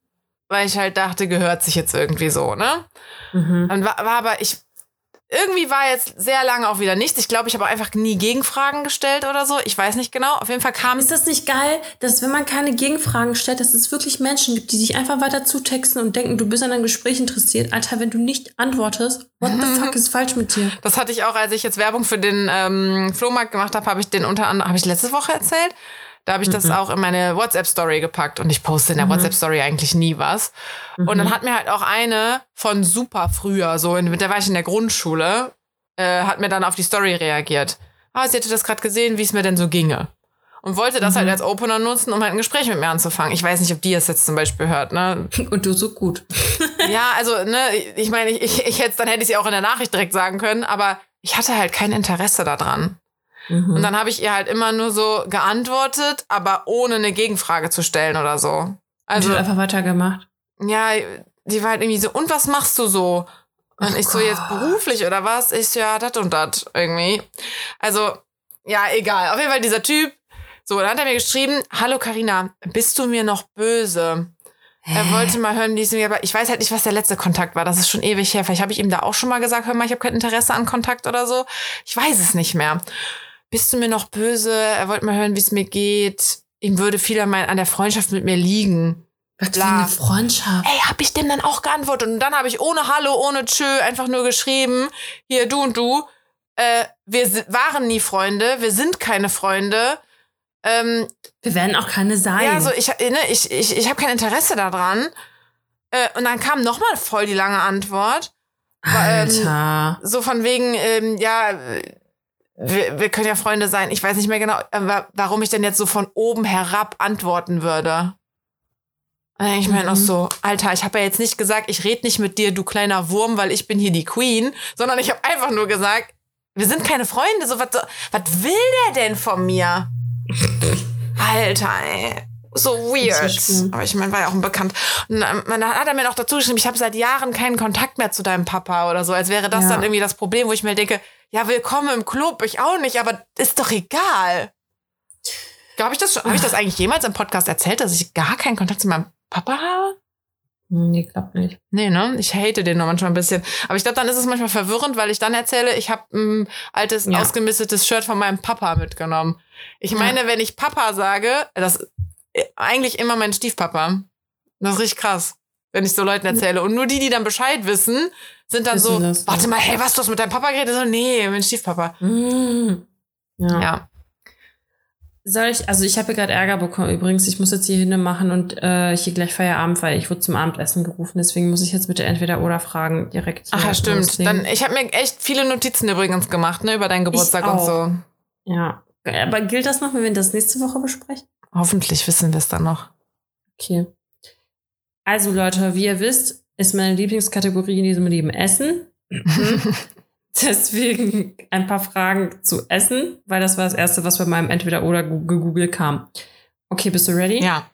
weil ich halt dachte, gehört sich jetzt irgendwie so, ne? Mhm. Dann war, war aber, ich irgendwie war jetzt sehr lange auch wieder nichts. Ich glaube, ich habe einfach nie Gegenfragen gestellt oder so. Ich weiß nicht genau. Auf jeden Fall kam. Ist das nicht geil, dass wenn man keine Gegenfragen stellt, dass es wirklich Menschen gibt, die sich einfach weiter zutexten und denken, du bist an einem Gespräch interessiert. Alter, wenn du nicht antwortest, what the fuck ist falsch mit dir? Das hatte ich auch, als ich jetzt Werbung für den ähm, Flohmarkt gemacht habe, habe ich den unter anderem, habe ich letzte Woche erzählt. Da habe ich das mhm. auch in meine WhatsApp-Story gepackt und ich poste in der mhm. WhatsApp-Story eigentlich nie was. Mhm. Und dann mhm. hat mir halt auch eine von super früher, so in, mit der war ich in der Grundschule, äh, hat mir dann auf die Story reagiert. Ah, sie hätte das gerade gesehen, wie es mir denn so ginge. Und wollte das halt mhm. als Opener nutzen, um halt ein Gespräch mit mir anzufangen. Ich weiß nicht, ob die es jetzt zum Beispiel hört, ne? Und du so gut. ja, also, ne, ich meine, ich, ich, ich hätte, dann hätte ich sie auch in der Nachricht direkt sagen können, aber ich hatte halt kein Interesse daran. Mhm. Und dann habe ich ihr halt immer nur so geantwortet, aber ohne eine Gegenfrage zu stellen oder so. Also einfach weitergemacht. Ja, die war halt irgendwie so, und was machst du so? Und oh ich so, Gott. jetzt beruflich oder was? Ich so, ja, dat und dat irgendwie. Also, ja, egal. Auf jeden Fall dieser Typ. So, dann hat er mir geschrieben, hallo Karina, bist du mir noch böse? Hä? Er wollte mal hören, wie es mir, aber ich weiß halt nicht, was der letzte Kontakt war. Das ist schon ewig her. Vielleicht habe ich ihm da auch schon mal gesagt, hör mal, ich habe kein Interesse an Kontakt oder so. Ich weiß es nicht mehr bist du mir noch böse? Er wollte mal hören, wie es mir geht. Ihm würde viel an, mein, an der Freundschaft mit mir liegen. Was für eine Freundschaft? Ey, hab ich dem dann auch geantwortet. Und dann habe ich ohne Hallo, ohne Tschö einfach nur geschrieben, hier, du und du, äh, wir waren nie Freunde, wir sind keine Freunde. Ähm, wir werden auch keine sein. Ja, so ich, ne, ich, ich, ich habe kein Interesse daran. Äh, und dann kam noch mal voll die lange Antwort. Alter. Ähm, so von wegen, ähm, ja, wir, wir können ja Freunde sein. Ich weiß nicht mehr genau, äh, warum ich denn jetzt so von oben herab antworten würde. Ich mir mhm. noch so, Alter, ich habe ja jetzt nicht gesagt, ich rede nicht mit dir, du kleiner Wurm, weil ich bin hier die Queen, sondern ich habe einfach nur gesagt, wir sind keine Freunde. So, was, was will der denn von mir? Alter, ey. So weird. Aber ich meine, war ja auch ein Bekannt. Und dann hat er mir noch dazu geschrieben, ich habe seit Jahren keinen Kontakt mehr zu deinem Papa oder so, als wäre das ja. dann irgendwie das Problem, wo ich mir denke, ja, willkommen im Club, ich auch nicht, aber ist doch egal. Habe ich das schon, habe ich das eigentlich jemals im Podcast erzählt, dass ich gar keinen Kontakt zu meinem Papa habe? Nee, klappt nicht. Nee, ne? Ich hate den noch manchmal ein bisschen. Aber ich glaube, dann ist es manchmal verwirrend, weil ich dann erzähle, ich habe ein altes, ja. ausgemistetes Shirt von meinem Papa mitgenommen. Ich meine, ja. wenn ich Papa sage, das eigentlich immer mein Stiefpapa. Das ist richtig krass, wenn ich so Leuten erzähle. Und nur die, die dann Bescheid wissen, sind dann wissen so, das, warte mal, hey, was, du hast mit deinem Papa geredet? So, nee, mein Stiefpapa. Mhm. Ja. ja. Soll ich, also ich habe gerade Ärger bekommen übrigens. Ich muss jetzt hier hin machen und äh, hier gleich Feierabend, weil ich wurde zum Abendessen gerufen. Deswegen muss ich jetzt bitte entweder oder fragen direkt. Ach ja, stimmt. Loslegen. Dann, ich habe mir echt viele Notizen übrigens gemacht, ne, über deinen Geburtstag und so. Ja. Aber gilt das noch, wenn wir das nächste Woche besprechen? Hoffentlich wissen wir es dann noch. Okay. Also Leute, wie ihr wisst, ist meine Lieblingskategorie in diesem Leben Essen. Deswegen ein paar Fragen zu Essen, weil das war das Erste, was bei meinem Entweder-Oder gegoogelt kam. Okay, bist du ready? Ja.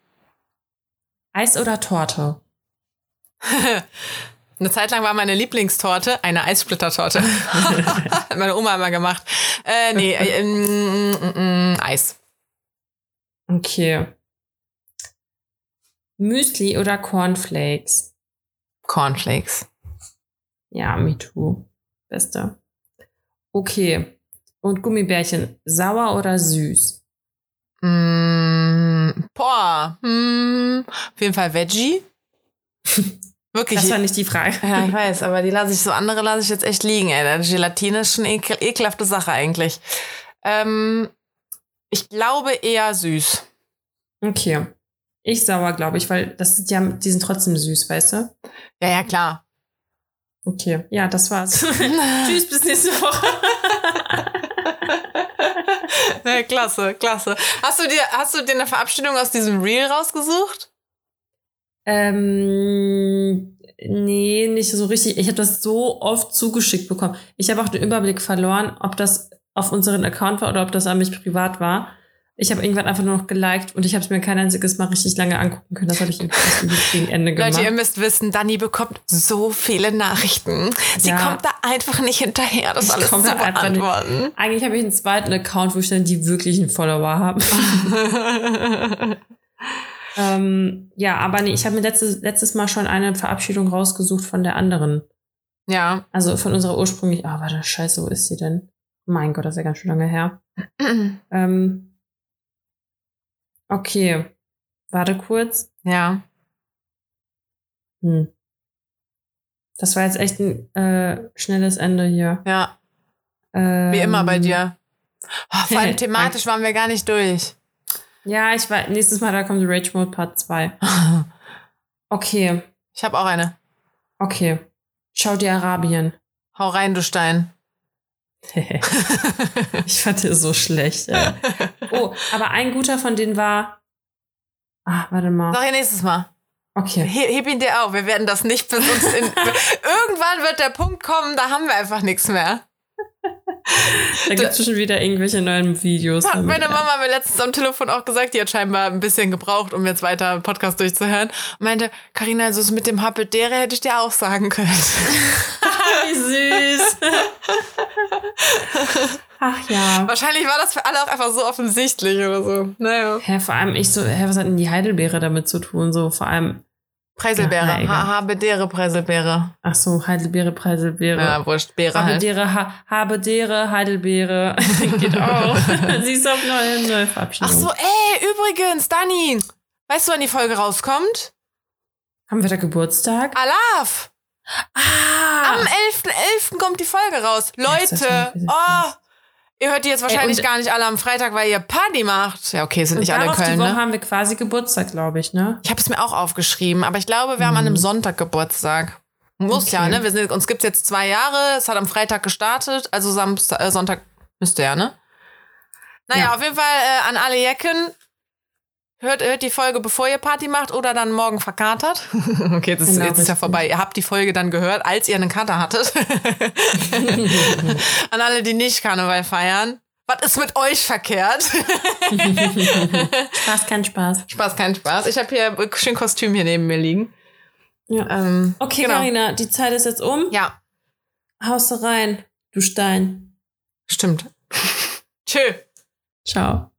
Eis oder Torte? Eine Zeit lang war meine Lieblingstorte eine Eissplittertorte. Hat meine Oma immer gemacht. Äh, nee, äh, mm, mm, mm, Eis. Okay. Müsli oder Cornflakes? Cornflakes. Ja, me too. Beste. Okay. Und Gummibärchen, sauer oder süß? Mm, boah. Mm, auf jeden Fall Veggie. Wirklich. Das war nicht die Frage. Ja, ich weiß, aber die lasse ich so, andere lasse ich jetzt echt liegen, ey. Gelatine ist schon ekel, ekelhafte Sache eigentlich. Ähm, ich glaube eher süß. Okay. Ich sauer, glaube ich, weil das die, haben, die sind trotzdem süß, weißt du? Ja, ja, klar. Okay, ja, das war's. Tschüss, bis nächste Woche. ja, klasse, klasse. Hast du dir, hast du dir eine Verabschiedung aus diesem Reel rausgesucht? Ähm, nee, nicht so richtig. Ich habe das so oft zugeschickt bekommen. Ich habe auch den Überblick verloren, ob das auf unseren Account war oder ob das an mich privat war. Ich habe irgendwann einfach nur noch geliked und ich habe es mir kein einziges Mal richtig lange angucken können. Das habe ich erst gegen Ende gemacht. Leute, ihr müsst wissen, Dani bekommt so viele Nachrichten. Sie ja. kommt da einfach nicht hinterher, das ich alles zu beantworten. Nicht. Eigentlich habe ich einen zweiten Account, wo ich dann die wirklichen Follower habe. ähm, ja, aber nee, ich habe mir letztes, letztes Mal schon eine Verabschiedung rausgesucht von der anderen. Ja. Also von unserer ursprünglich. Ah, oh, warte, scheiße, wo ist sie denn? Mein Gott, das ist ja ganz schön lange her. ähm, Okay. Warte kurz. Ja. Hm. Das war jetzt echt ein äh, schnelles Ende hier. Ja. Ähm, Wie immer bei dir. Oh, vor allem thematisch waren wir gar nicht durch. Ja, ich war. Nächstes Mal, da kommt Rage Mode Part 2. Okay. Ich habe auch eine. Okay. Saudi-Arabien. Hau rein, du Stein. ich fand den so schlecht. Ey. Oh, aber ein guter von denen war. Ah, warte mal. Sag ich nächstes Mal. Okay. He heb ihn dir auf. Wir werden das nicht bis uns in. Irgendwann wird der Punkt kommen, da haben wir einfach nichts mehr. Da gibt es schon wieder irgendwelche neuen Videos. Hat meine Mama hat mir letztens am Telefon auch gesagt, die hat scheinbar ein bisschen gebraucht, um jetzt weiter Podcast durchzuhören. Und meinte, Karina, also es mit dem Happedere hätte ich dir auch sagen können. Wie süß. Ach ja. Wahrscheinlich war das für alle auch einfach so offensichtlich oder so. Naja. Hä, vor allem ich so, hä, was hat denn die Heidelbeere damit zu tun? So, vor allem. Preiselbeere. Ja, Habedere Preiselbeere. Ach so, Heidelbeere Preiselbeere. Ja, wurscht, Beere Habedere, halt. ha Habedere, Heidelbeere. Geht auch. Sie ist auf neue, neue Verabschiedung. Ach so, ey, übrigens, Dani. Weißt du, wann die Folge rauskommt? Haben wir da Geburtstag? Alaf! Ah! Am 11.11. .11. kommt die Folge raus. Leute, oh, Ihr hört die jetzt wahrscheinlich Ey, gar nicht alle am Freitag, weil ihr Party macht. Ja, okay, sind nicht alle in Köln. Die Woche ne? haben wir quasi Geburtstag, glaube ich, ne? Ich habe es mir auch aufgeschrieben, aber ich glaube, wir mhm. haben an einem Sonntag Geburtstag. Muss okay. ja, ne? Wir sind, uns gibt's jetzt zwei Jahre. Es hat am Freitag gestartet, also Samstag, äh, Sonntag müsste ja, ne? Naja, ja. auf jeden Fall äh, an alle Jecken. Hört, hört die Folge, bevor ihr Party macht oder dann morgen verkatert. okay, jetzt ist, genau, jetzt ist ja vorbei. Ihr habt die Folge dann gehört, als ihr einen Kater hattet. An alle, die nicht Karneval feiern. Was ist mit euch verkehrt? Spaß, kein Spaß. Spaß, kein Spaß. Ich habe hier ein schön Kostüm hier neben mir liegen. Ja. Ähm, okay, genau. Karina, die Zeit ist jetzt um. Ja. Haust du rein, du Stein. Stimmt. Tschö. Ciao.